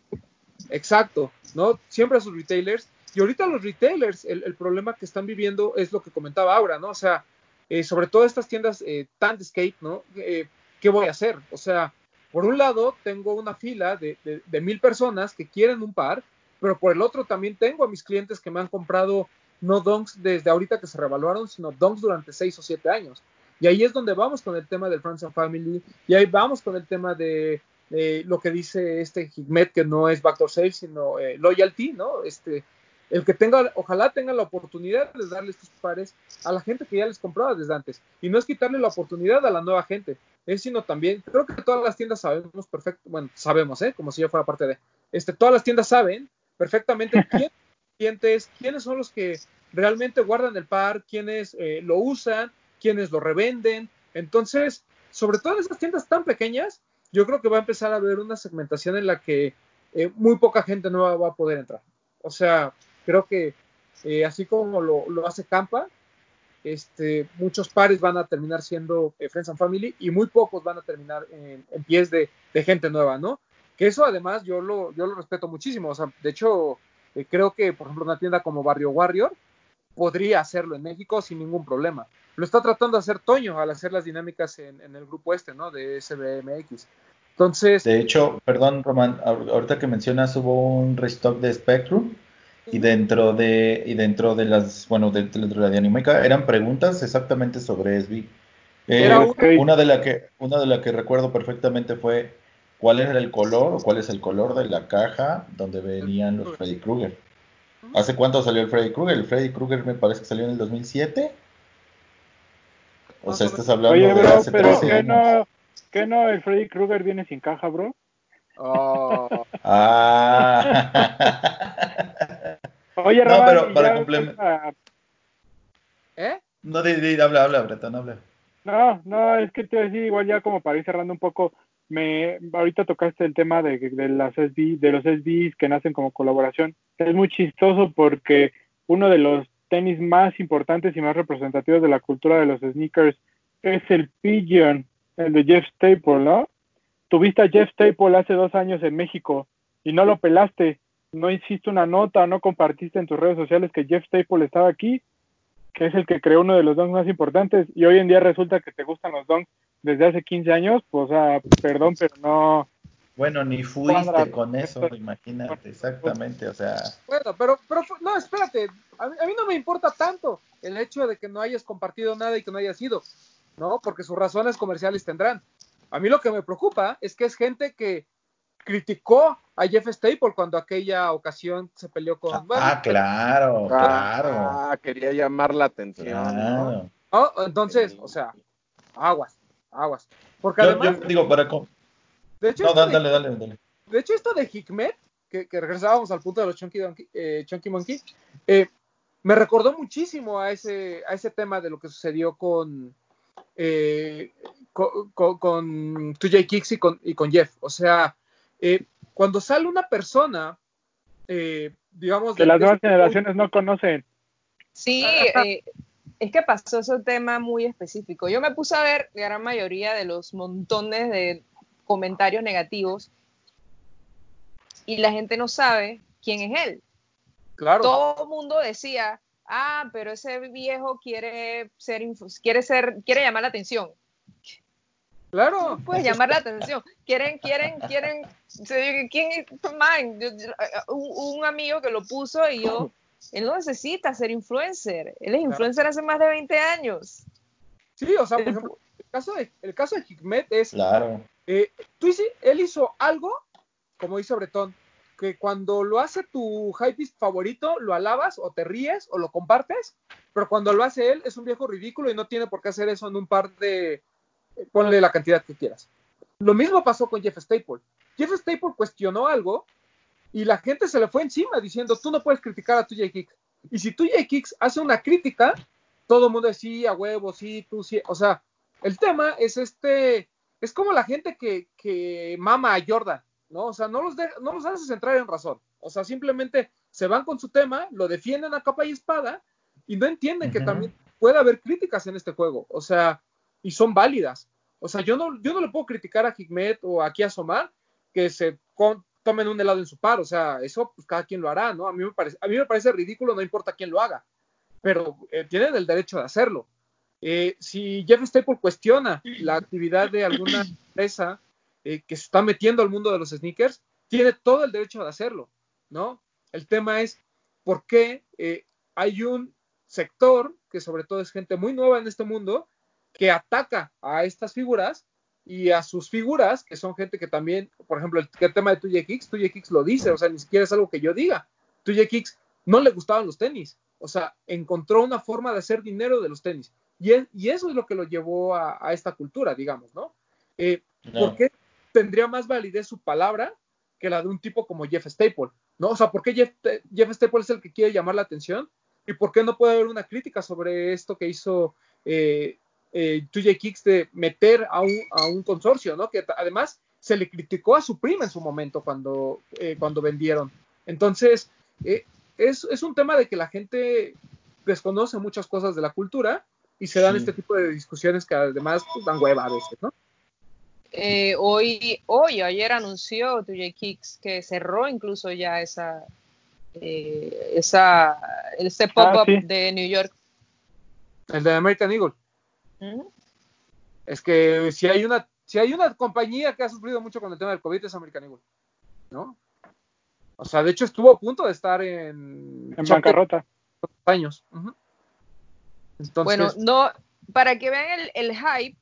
exacto, ¿no? Siempre a sus retailers. Y ahorita los retailers, el, el problema que están viviendo es lo que comentaba Aura, ¿no? O sea, eh, sobre todo estas tiendas eh, tan de skate, ¿no? Eh, ¿Qué voy a hacer? O sea, por un lado tengo una fila de, de, mil personas que quieren un par, pero por el otro también tengo a mis clientes que me han comprado no donks desde ahorita que se revaluaron, sino donks durante seis o siete años. Y ahí es donde vamos con el tema del Friends and Family, y ahí vamos con el tema de, de lo que dice este Hikmet, que no es Backdoor Sales, sino eh, Loyalty, ¿no? Este, el que tenga, ojalá tenga la oportunidad de darle estos pares a la gente que ya les compraba desde antes. Y no es quitarle la oportunidad a la nueva gente, es sino también, creo que todas las tiendas sabemos perfecto, bueno, sabemos, ¿eh? Como si yo fuera parte de, este, todas las tiendas saben perfectamente quién clientes, quiénes son los que realmente guardan el par, quiénes eh, lo usan, quiénes lo revenden. Entonces, sobre todo en esas tiendas tan pequeñas, yo creo que va a empezar a haber una segmentación en la que eh, muy poca gente nueva va a poder entrar. O sea, creo que eh, así como lo, hace Campa, este, muchos pares van a terminar siendo eh, Friends and Family y muy pocos van a terminar en, pies de, gente nueva, ¿no? Que eso además yo lo, respeto muchísimo. O sea, de hecho, eh, creo que, por ejemplo, una tienda como Barrio Warrior podría hacerlo en México sin ningún problema. Lo está tratando de hacer Toño al hacer las dinámicas en, en el grupo este, ¿no? De SBMX. Entonces. De hecho, perdón, Román, ahorita que mencionas, hubo un restock de Spectrum y dentro de y dentro de las bueno dentro de la dinámica eran preguntas exactamente sobre SB. Eh, okay. una de la que una de la que recuerdo perfectamente fue cuál era el color o cuál es el color de la caja donde venían los Freddy Krueger. ¿Hace cuánto salió el Freddy Krueger? El Freddy Krueger me parece que salió en el 2007. O sea, estás hablando Oye, de hace pero 13 ¿qué años. no, ¿qué no el Freddy Krueger viene sin caja, bro? Oh. Ah. Oye, No, Román, pero para ya complemen- ahorita- ¿Eh? no, di, di, habla, habla, Breton, habla. No, no, es que te voy a decir, igual ya como para ir cerrando un poco, me ahorita tocaste el tema de, de las SB, de los SBs que nacen como colaboración. Es muy chistoso porque uno de los tenis más importantes y más representativos de la cultura de los sneakers es el Pigeon, el de Jeff Staple, ¿no? Tuviste a Jeff Staple hace dos años en México y no lo pelaste, no hiciste una nota, no compartiste en tus redes sociales que Jeff Staple estaba aquí, que es el que creó uno de los donks más importantes, y hoy en día resulta que te gustan los donks desde hace 15 años, pues, o sea, perdón, pero no, Bueno, ni fuiste con eso, imagínate, exactamente, o sea, Bueno, pero, pero no, espérate, a mí, a mí no me importa tanto el hecho de que no hayas compartido nada y que no hayas ido, ¿no? Porque sus razones comerciales tendrán. A mí lo que me preocupa es que es gente que criticó a Jeff Staple cuando aquella ocasión se peleó con... bueno, ah, claro, claro, Ah, quería llamar la atención, claro. ¿no? Entonces, o sea, aguas, aguas. Porque Yo, además, yo digo, para... de hecho, No, dale, de- dale, dale, dale. De hecho, esto de Hikmet, que, que regresábamos al punto de los Chunky, Donkey- eh, Chunky Monkey, eh, me recordó muchísimo a ese, a ese tema de lo que sucedió con, eh, con, con, con 2J Kicks y con, y con Jeff. O sea, eh, cuando sale una persona, eh, digamos... que de- las nuevas generaciones no conocen. Sí, eh, es que pasó ese tema muy específico. Yo me puse a ver la gran mayoría de los montones de comentarios negativos y la gente no sabe quién es él. Claro, Todo el mundo decía, ah, pero ese viejo quiere ser, quiere ser, quiere llamar la atención. Claro. No puedes llamar la atención. Quieren, quieren, quieren. se- ¿Quién es? Man, yo- yo- un, un amigo que lo puso y yo, él no necesita ser influencer. Él es influencer hace más de 20 años. Sí, o sea, por ejemplo, el caso de, el caso de Hikmet es Claro. Eh, tú él hizo algo, como dice Bretón, que cuando lo hace tu hypebeast favorito, lo alabas o te ríes o lo compartes, pero cuando lo hace él es un viejo ridículo y no tiene por qué hacer eso en un par de, ponle la cantidad que quieras. Lo mismo pasó con Jeff Staple. Jeff Staple cuestionó algo y la gente se le fue encima diciendo, tú no puedes criticar a TJ Kicks. Y si TJ Kicks hace una crítica, todo el mundo decía, a huevo, sí, tú sí. O sea, el tema es este, es como la gente que, que mama a Jordan, ¿no? O sea, no los, no los haces entrar en razón. O sea, simplemente se van con su tema, lo defienden a capa y espada y no entienden que también puede haber críticas en este juego. O sea, y son válidas. O sea, yo no, yo no le puedo criticar a Hikmet o aquí a Somar que se tomen un helado en su par. O sea, eso pues cada quien lo hará, ¿no? A mí me parece, a mí me parece ridículo, no importa quién lo haga, pero eh, tienen el derecho de hacerlo. Eh, si Jeff Staple cuestiona la actividad de alguna empresa eh, que se está metiendo al mundo de los sneakers, tiene todo el derecho de hacerlo, ¿no? El tema es por qué hay un sector, que sobre todo es gente muy nueva en este mundo, que ataca a estas figuras y a sus figuras, que son gente que también, por ejemplo, el, tema de Tuye Kicks, Tuye Kicks lo dice, o sea, ni siquiera es algo que yo diga. Tuye Kicks no le gustaban los tenis, o sea, encontró una forma de hacer dinero de los tenis. Y, y eso es lo que lo llevó a, esta cultura, digamos, ¿no? Eh, ¿Por qué tendría más validez su palabra que la de un tipo como Jeff Staple? ¿No? O sea, ¿por qué Jeff, Jeff Staple es el que quiere llamar la atención? ¿Y por qué no puede haber una crítica sobre esto que hizo eh, eh, 2J Kicks de meter a un, a un consorcio, ¿no? Que además se le criticó a su prima en su momento cuando, eh, cuando vendieron. Entonces, eh, es, es, un tema de que la gente desconoce muchas cosas de la cultura y se dan este tipo de discusiones que además pues, dan hueva a veces, ¿no? Eh, hoy, hoy, ayer anunció 2J Kicks que cerró incluso ya esa, eh, esa, ese ah, pop-up de New York. El de American Eagle. Es que si hay una si hay una compañía que ha sufrido mucho con el tema del COVID es American Eagle, ¿no? O sea, de hecho estuvo a punto de estar en, en bancarrota. Años. bueno, no, para que vean el, el, hype,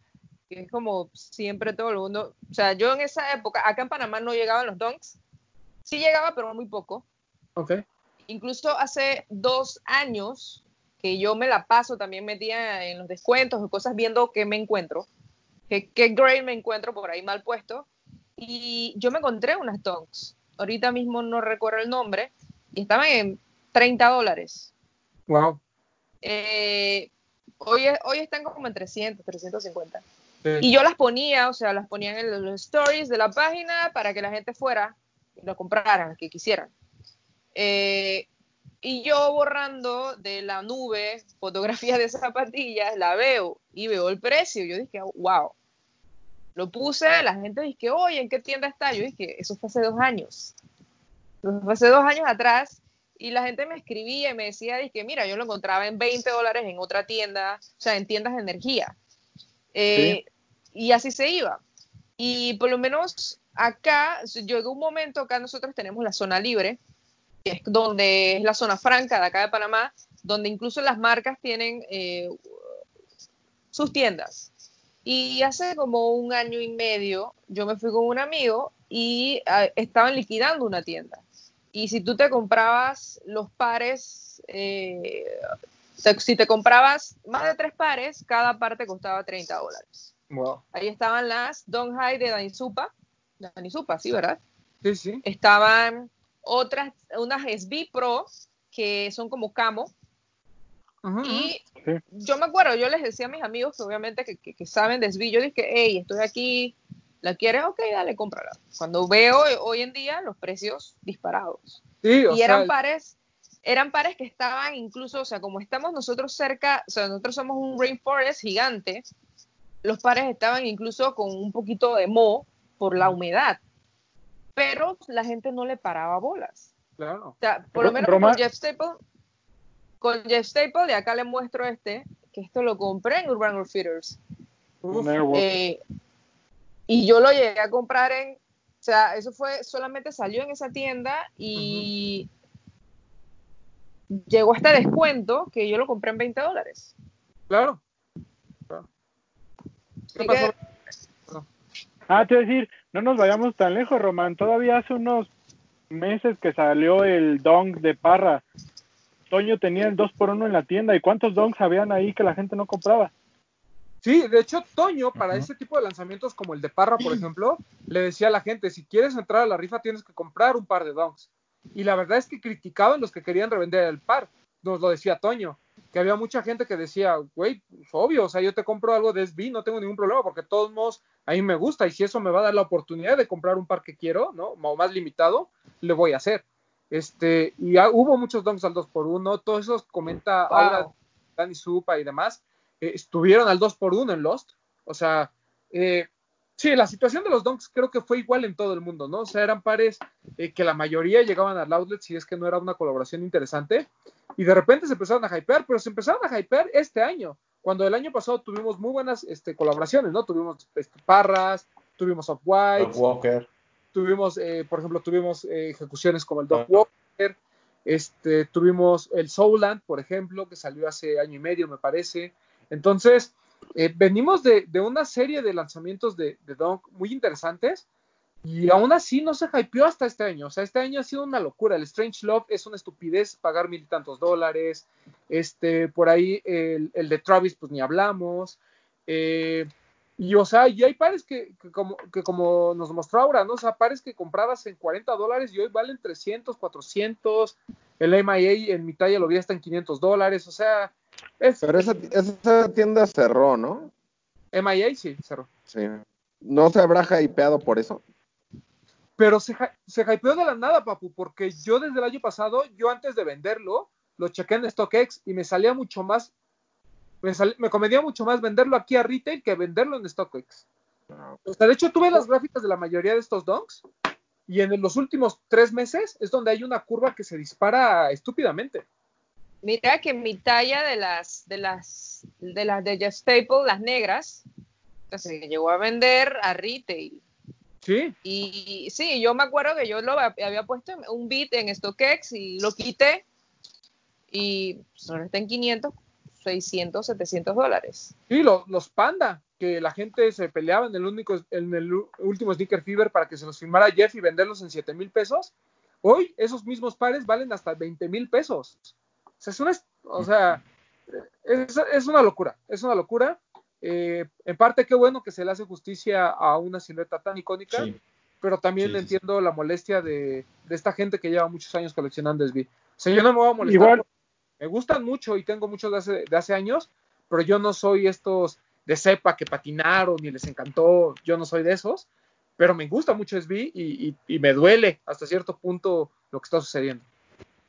que es como siempre todo el mundo, o sea, yo en esa época, acá en Panamá no llegaban los donks, sí llegaba, pero muy poco. Ok. Incluso hace dos años que yo me la paso también metida en los descuentos o cosas viendo qué me encuentro, qué, qué grade me encuentro por ahí mal puesto. Y yo me encontré unas donks, ahorita mismo no recuerdo el nombre, y estaban en 30 dólares. Wow. Eh, hoy, hoy están como en 300, 350. Y yo las ponía, o sea, las ponía en los stories de la página para que la gente fuera y lo compraran, que quisieran. Eh, y yo borrando de la nube fotografías de zapatillas, la veo y veo el precio. Yo dije, wow. Lo puse, la gente dice, oye, ¿en qué tienda está? Yo dije, eso fue hace dos años. Eso fue hace dos años atrás. Y la gente me escribía y me decía, dije, mira, yo lo encontraba en 20 dólares en otra tienda, o sea, en tiendas de energía. Eh, y así se iba. Y por lo menos acá, llegó un momento, acá nosotros tenemos la zona libre, es donde es la zona franca de acá de Panamá, donde incluso las marcas tienen eh, sus tiendas. Y hace como un año y medio yo me fui con un amigo y ah, estaban liquidando una tienda. Y si tú te comprabas los pares, eh, si te comprabas más de tres pares, cada parte costaba 30 dólares. Ahí estaban las Don High de Danisupa, Danisupa, sí, ¿verdad? Sí, sí. Estaban otras, unas SB Pro que son como camo. y yo me acuerdo, yo les decía a mis amigos que obviamente que, saben de SB, yo dije, hey, estoy aquí, ¿la quieres? Ok, dale, cómprala. Cuando veo hoy en día los precios disparados. y eran pares, eran pares que estaban incluso, o sea, como estamos nosotros cerca, o sea, nosotros somos un rainforest gigante, los pares estaban incluso con un poquito de moho por la humedad pero la gente no le paraba bolas. Claro. O sea, por lo menos con Jeff Staple, con Jeff Staple, y acá le muestro este, que esto lo compré en Urban Outfitters. Eh, y yo lo llegué a comprar en, o sea, eso fue, solamente salió en esa tienda y llegó hasta descuento que yo lo compré en 20 dólares. Claro. ¿Qué pasó? Ah, te voy a decir, no nos vayamos tan lejos, Román. Todavía hace unos meses que salió el dong de Parra. Toño tenía el 2 por 1 en la tienda. ¿Y cuántos dongs habían ahí que la gente no compraba? Sí, de hecho, Toño, para Ajá. ese tipo de lanzamientos como el de Parra, por ejemplo, le decía a la gente, si quieres entrar a la rifa tienes que comprar un par de donks. Y la verdad es que criticaban los que querían revender el par. Nos lo decía Toño, que había mucha gente que decía, güey, pues, obvio, o sea, yo te compro algo de SB, no tengo ningún problema, porque de todos modos a mí me gusta, y si eso me va a dar la oportunidad de comprar un par que quiero, ¿no? O más limitado, le voy a hacer. Este, y ah, hubo muchos donks al 2x1, todos esos comenta Wow. Dani Supa y demás, eh, estuvieron al 2x1 en Lost. O sea, eh, sí, la situación de los donks creo que fue igual en todo el mundo, ¿no? O sea, eran pares eh, que la mayoría llegaban al outlet si es que no era una colaboración interesante. Y de repente se empezaron a hypear, pero se empezaron a hypear este año. Cuando el año pasado tuvimos muy buenas este, colaboraciones, ¿no? Tuvimos este, Parras, tuvimos Off White, Walker. tuvimos, eh, por ejemplo, tuvimos eh, ejecuciones como el Doc Walker, este, tuvimos el Soulland, por ejemplo, que salió hace año y medio, me parece. Entonces, eh, venimos de, una serie de lanzamientos de, de Donk muy interesantes y aún así no se hypeó hasta este año. O sea, este año ha sido una locura. El Strange Love es una estupidez pagar mil y tantos dólares. Este, por ahí el, el de Travis, pues ni hablamos. Eh, y o sea, y hay pares que, que como, que como nos mostró ahora, ¿no? O sea, pares que comprabas en 40 dólares y hoy valen 300, 400. El MIA en mi talla lo vi hasta en 500 dólares. O sea, es Pero esa, esa tienda cerró, ¿no? MIA, sí, cerró. Sí. ¿No se habrá hypeado por eso? Pero se, se hypeó de la nada, papu, porque yo desde el año pasado, yo antes de venderlo, lo chequé en StockX y me salía mucho más, me, sal- me convenía mucho más venderlo aquí a retail que venderlo en StockX. O sea, de hecho, tuve las gráficas de la mayoría de estos donks y en los últimos tres meses es donde hay una curva que se dispara estúpidamente. Mira que mi talla de las de las de las de Just Staple, las negras, se llegó a vender a retail. Sí, Y sí, yo me acuerdo que yo lo hab- había puesto un bit en StockX y lo quité y pues, ahora está en 500, 600, 700 dólares. sí, lo- los panda, que la gente se peleaba en el único, en el último Sneaker Fever para que se los firmara Jeff y venderlos en 7 mil pesos. Hoy esos mismos pares valen hasta 20 mil pesos. O sea, es una, est- o sea, es, es una locura, es una locura. Eh, en parte, qué bueno que se le hace justicia a una silueta tan icónica, Sí. pero también Sí, sí, entiendo la molestia de, de esta gente que lleva muchos años coleccionando SB. O sea, yo no me voy a molestar. Igual. Me gustan mucho y tengo muchos de hace, de hace años, pero yo no soy estos de cepa que patinaron y les encantó. Yo no soy de esos, pero me gusta mucho SB y, y- y me duele hasta cierto punto lo que está sucediendo.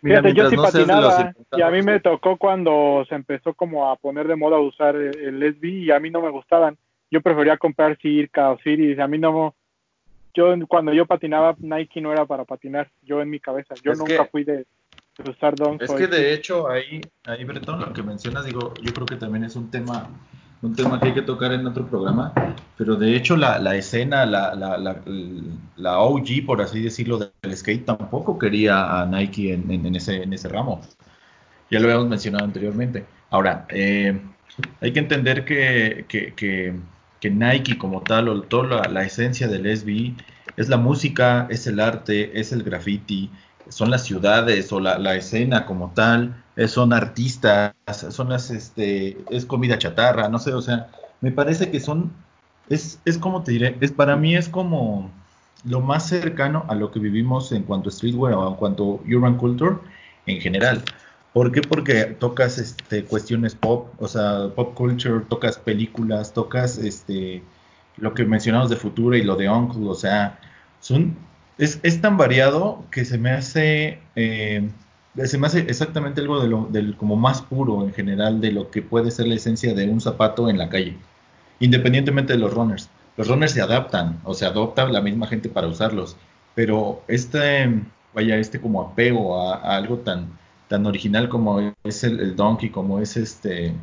Fíjate, Mira, yo sí no patinaba y a mí me tocó cuando se empezó como a poner de moda usar el, SB y a mí no me gustaban. Yo prefería comprar Circa o Siris. A mí no, yo cuando yo patinaba Nike no era para patinar. Yo en mi cabeza, yo Es nunca que- fui de, de usar Dunk. Es que de hecho ahí, ahí Bretón, lo que mencionas, digo, yo creo que también es un tema, un tema que hay que tocar en otro programa, pero de hecho la, la escena, la, la, la, OG, por así decirlo, del skate tampoco quería a Nike en, en- en ese, en ese ramo. Ya lo habíamos mencionado anteriormente. Ahora, eh, hay que entender que, que, que, que Nike como tal, o toda la esencia del SB, es la música, es el arte, es el graffiti, son las ciudades o la, la escena como tal, eh, son artistas, son las, este, es comida chatarra, no sé, o sea, me parece que son, es, es como te diré, es para mí es como lo más cercano a lo que vivimos en cuanto a streetwear o en cuanto a urban culture en general. ¿Por qué? Porque tocas este, cuestiones pop, o sea, pop culture, tocas películas, tocas este, lo que mencionamos de Futuro y lo de Uncle, o sea, son, es, es tan variado que se me hace, eh, se me hace exactamente algo de lo, del como más puro en general de lo que puede ser la esencia de un zapato en la calle, independientemente de los runners. Los runners se adaptan, o se adopta la misma gente para usarlos, pero este, vaya, este como apego a, a algo tan, tan original como es el, el donkey, como es este,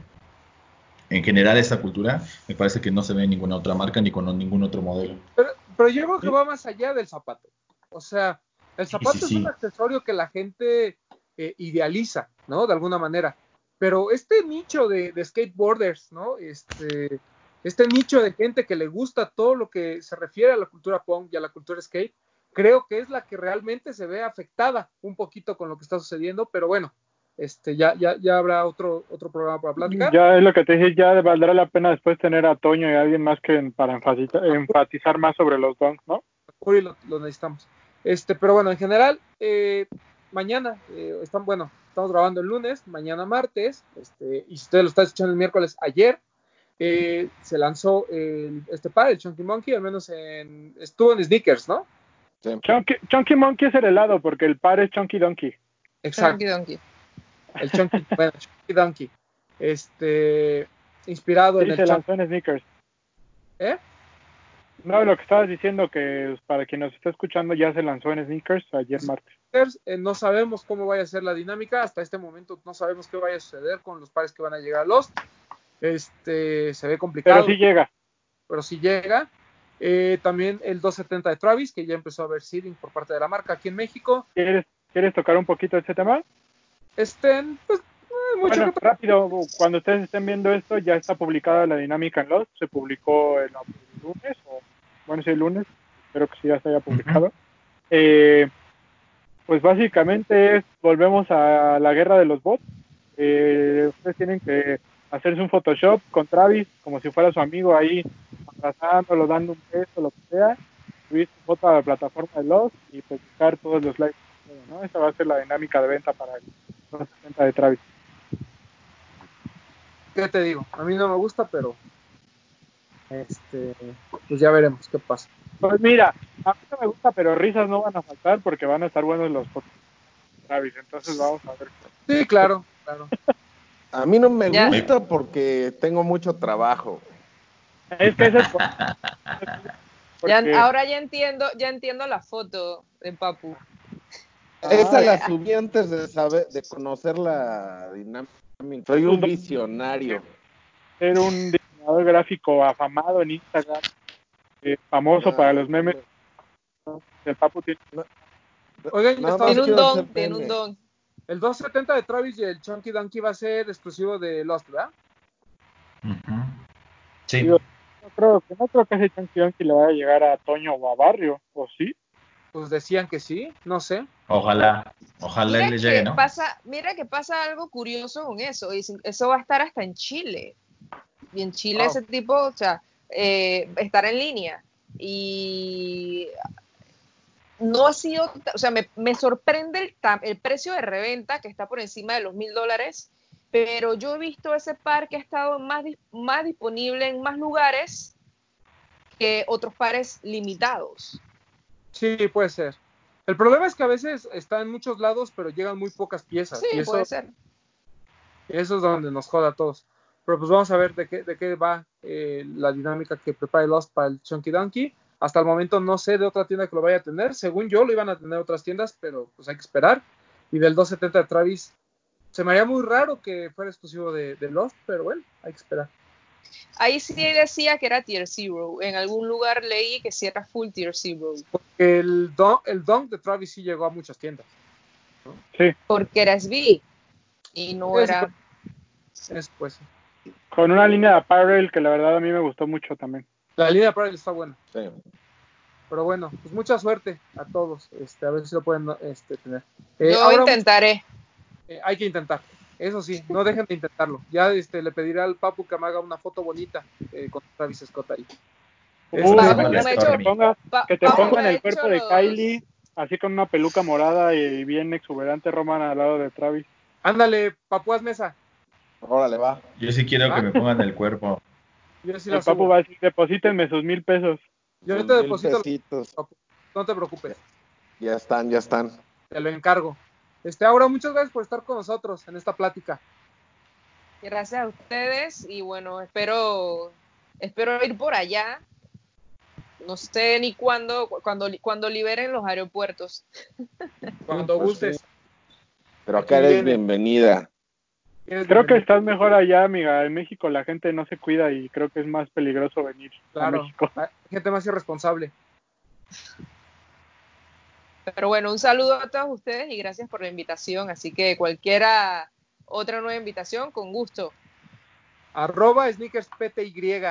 en general esa cultura, me parece que no se ve en ninguna otra marca ni con ningún otro modelo. Pero, pero yo creo que va más allá del zapato. O sea, el zapato sí, es sí. un accesorio que la gente eh, idealiza, ¿no? De alguna manera. Pero este nicho de, de skateboarders, ¿no? Este, este nicho de gente que le gusta todo lo que se refiere a la cultura punk y a la cultura skate, creo que es la que realmente se ve afectada un poquito con lo que está sucediendo. Pero bueno, Este, ya, ya, ya habrá otro, otro programa para platicar. Ya es lo que te dije, ya valdrá la pena después tener a Toño y a alguien más que para enfatizar, enfatizar más sobre los donks, ¿no? Hoy lo, lo necesitamos. Este, pero bueno, en general, eh, mañana, eh, están, bueno, estamos grabando el lunes, mañana martes, este, y si ustedes lo están escuchando el miércoles, ayer, eh, se lanzó el, este par, el Chunky Monkey, al menos en, estuvo en Sneakers, ¿no? Sí. Chunky, Chunky Monkey es el helado, porque el par es Chunky Donkey. Exacto. Donkey Donkey. El Chunky, bueno, Chunky Donkey. Este, inspirado Sí, en el se Chunky. lanzó en Sneakers. ¿Eh? No, lo que estabas diciendo que pues, para quien nos está escuchando ya se lanzó en Sneakers ayer martes. Eh, no sabemos cómo vaya a ser la dinámica. Hasta este momento no sabemos qué vaya a suceder con los pares que van a llegar a Lost. Este, se ve complicado, Pero sí llega. pero sí llega. Eh, también el 270 de Travis, que ya empezó a ver seeding por parte de la marca aquí en México. ¿Quieres, ¿Quieres tocar un poquito ese tema? Estén, pues, eh, mucho Bueno, rápido, cuando ustedes estén viendo esto, ya está publicada la dinámica en Lost. Se publicó el lunes, o bueno, sí, el lunes. Espero que sí ya se haya publicado. Eh, pues básicamente es, volvemos a la guerra de los bots. Eh, ustedes tienen que hacerse un Photoshop con Travis, como si fuera su amigo ahí, abrazándolo, dando un beso, lo que sea. Subir su foto a la plataforma de Lost y pues buscar todos los likes. ¿no? Esa va a ser la dinámica de venta para el 260 de Travis. ¿Qué te digo? A mí no me gusta, pero este, pues ya veremos qué pasa. Pues mira, a mí no me gusta, pero risas no van a faltar porque van a estar buenos los Travis. Entonces vamos a ver. Sí, claro, claro. A mí no me Ya. gusta porque tengo mucho trabajo. Es que ese es Ya- ahora ya entiendo, ya entiendo la foto de Papu. Esa Ah. la subí antes de saber, de conocer la dinámica. Soy un visionario. ser un diseñador gráfico afamado en Instagram, eh, famoso para los memes. El Papu tiene Oigan, un don, tiene un don. el 270 de Travis y el Chunky Donkey va a ser exclusivo de Lost, ¿verdad? Sí. Digo, no creo que no creo que ese Chunky Donkey le vaya a llegar a Toño o a Barrio, ¿o sí? Pues decían que sí, no sé. Ojalá, ojalá Mira que, llegue, ¿no? pasa, mira que pasa algo curioso con eso. Y eso va a estar hasta en Chile. Y en Chile Wow. ese tipo, o sea, eh, estar en línea. Y no ha sido, o sea, me, me sorprende el, el precio de reventa que está por encima de los mil dólares, pero yo he visto ese par que ha estado más, más disponible en más lugares que otros pares limitados. Sí, puede ser. El problema es que a veces está en muchos lados, pero llegan muy pocas piezas. Sí, y eso, puede ser. eso es donde nos joda a todos. Pero pues vamos a ver de qué, de qué va eh, la dinámica que prepare Lost para el Chunky Donkey. Hasta el momento no sé de otra tienda que lo vaya a tener. Según yo, lo iban a tener otras tiendas, pero pues hay que esperar. Y del 270 de Travis, se me haría muy raro que fuera exclusivo de, de Lost, pero bueno, hay que esperar. Ahí sí decía que era Tier Zero. En algún lugar leí que sí era full Tier Zero. Porque el, don, el Dunk de Travis sí llegó a muchas tiendas. Sí, Porque era SB. Y no era. Es pues. Con una línea de apparel que la verdad a mí me gustó mucho también. La línea de Pride está buena. Sí. Pero bueno, pues mucha suerte a todos. Este, a ver si lo pueden este, tener. Eh, Yo ahora, intentaré. eh, hay que intentar. Eso sí, no dejen de intentarlo. Ya este, le pediré al Papu que me haga una foto bonita eh, con Travis Scott ahí. Este, Papu, hecho- que te ponga, que te Papu pongan el cuerpo de los- Kylie, así con una peluca morada y bien exuberante romana al lado de Travis. ándale, Papu, haz mesa. Órale, va. Yo sí quiero que me pongan el cuerpo. Yo sí el la Papu subo. va a decir, deposítenme sus mil pesos. Yo Sus te deposito, no te preocupes, Ya están, ya están. te lo encargo. Este, ahora muchas gracias por estar con nosotros en esta plática. Gracias a ustedes. Y bueno, espero, espero ir por allá. No sé ni cuándo, cuando, cuando liberen los aeropuertos. Cuando Pues gustes. Pero acá eres bienvenida. Creo que estás mejor allá, amiga. En México la gente no se cuida y creo que es más peligroso venir a Claro, México. hay gente más irresponsable. Pero bueno, un saludo a todos ustedes y gracias por la invitación. Así que cualquiera otra nueva invitación, con gusto. Arroba sneakers PTY,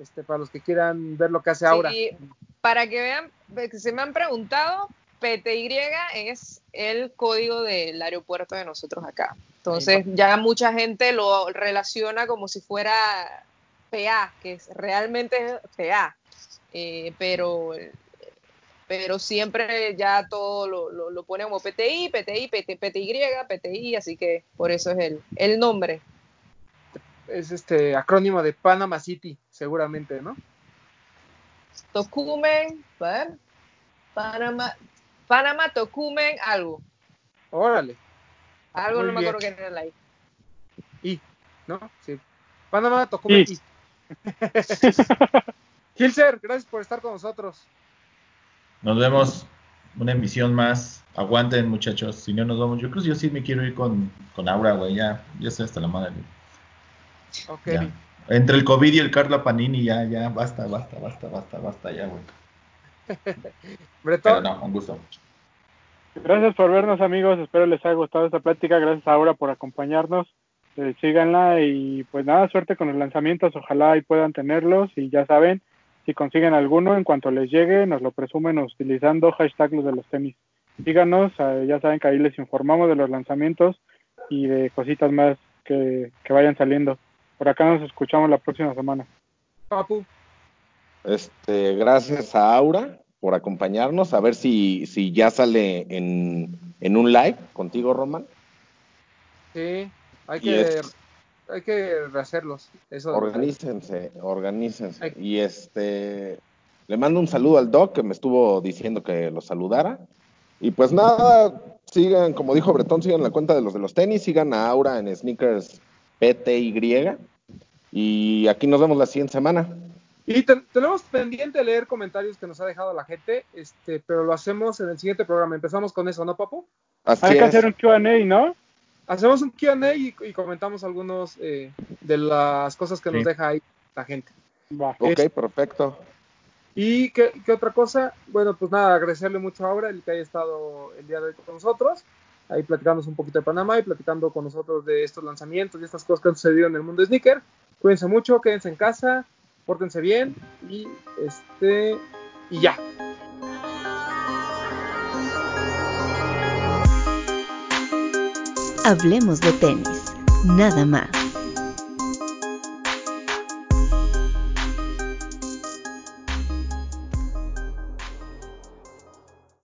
este, para los que quieran ver lo que hace ahora. Sí, para que vean, que se me han preguntado, PTY es el código del aeropuerto de nosotros acá. Entonces ya mucha gente lo relaciona como si fuera PA, que es realmente PA, eh, pero, pero siempre ya todo lo, lo, lo pone como PTI, PTI, PT, PTY, PTI, así que por eso es el, el nombre. Es este acrónimo de Panama City, seguramente, ¿no? Tocumen, a ver, Panamá, Panamá Tocumen, algo. Órale. Algo Muy no me bien. acuerdo qué era la I. Y, ¿no? Sí. Panamá Tocumen y. Gilser, gracias por estar con nosotros. Nos vemos una emisión más. Aguanten, muchachos. Si no nos vamos, yo creo que yo sí me quiero ir con, con Aura, güey. Ya, ya estoy hasta la madre. Ok. Ya. Entre el COVID y el Carla Panini, ya, ya, basta, basta, basta, basta, basta, ya, güey. Pero Bretón, no, un gusto. Gracias por vernos amigos, espero les haya gustado esta plática, gracias a Aura por acompañarnos, Eh, síganla y pues nada, suerte con los lanzamientos, ojalá ahí puedan tenerlos y ya saben, si consiguen alguno, en cuanto les llegue, nos lo presumen utilizando hashtag los de los tenis. Síganos, eh, ya saben que ahí les informamos de los lanzamientos y de cositas más que, que vayan saliendo. Por acá nos escuchamos la próxima semana. Papu. Este, gracias a Aura por acompañarnos. A ver si, si ya sale en, en un live contigo, Roman. Sí, hay que, es- hay que rehacerlos. Eso Organícense, organícense. Y este, le mando un saludo al Doc que me estuvo diciendo que lo saludara. Y pues nada, sigan, como dijo Bretón, sigan la cuenta de los de los tenis, sigan a Aura en Sneakers PTY. Y aquí nos vemos la siguiente semana. Y ten- tenemos pendiente leer comentarios que nos ha dejado la gente, este, pero lo hacemos en el siguiente programa. Empezamos con eso, ¿no, Papu? Así Hay que es. hacer un Q&A, ¿no? Hacemos un Q&A y, y comentamos algunos eh, de las cosas que nos Sí. deja ahí la gente. Va. Ok, Es- perfecto. ¿Y qué, qué otra cosa? Bueno, pues nada, agradecerle mucho a Aura el que haya estado el día de hoy con nosotros, ahí platicándonos un poquito de Panamá y platicando con nosotros de estos lanzamientos y estas cosas que han sucedido en el mundo de sneaker. Cuídense mucho, quédense en casa, pórtense bien y este y ya. Hablemos de tenis, nada más.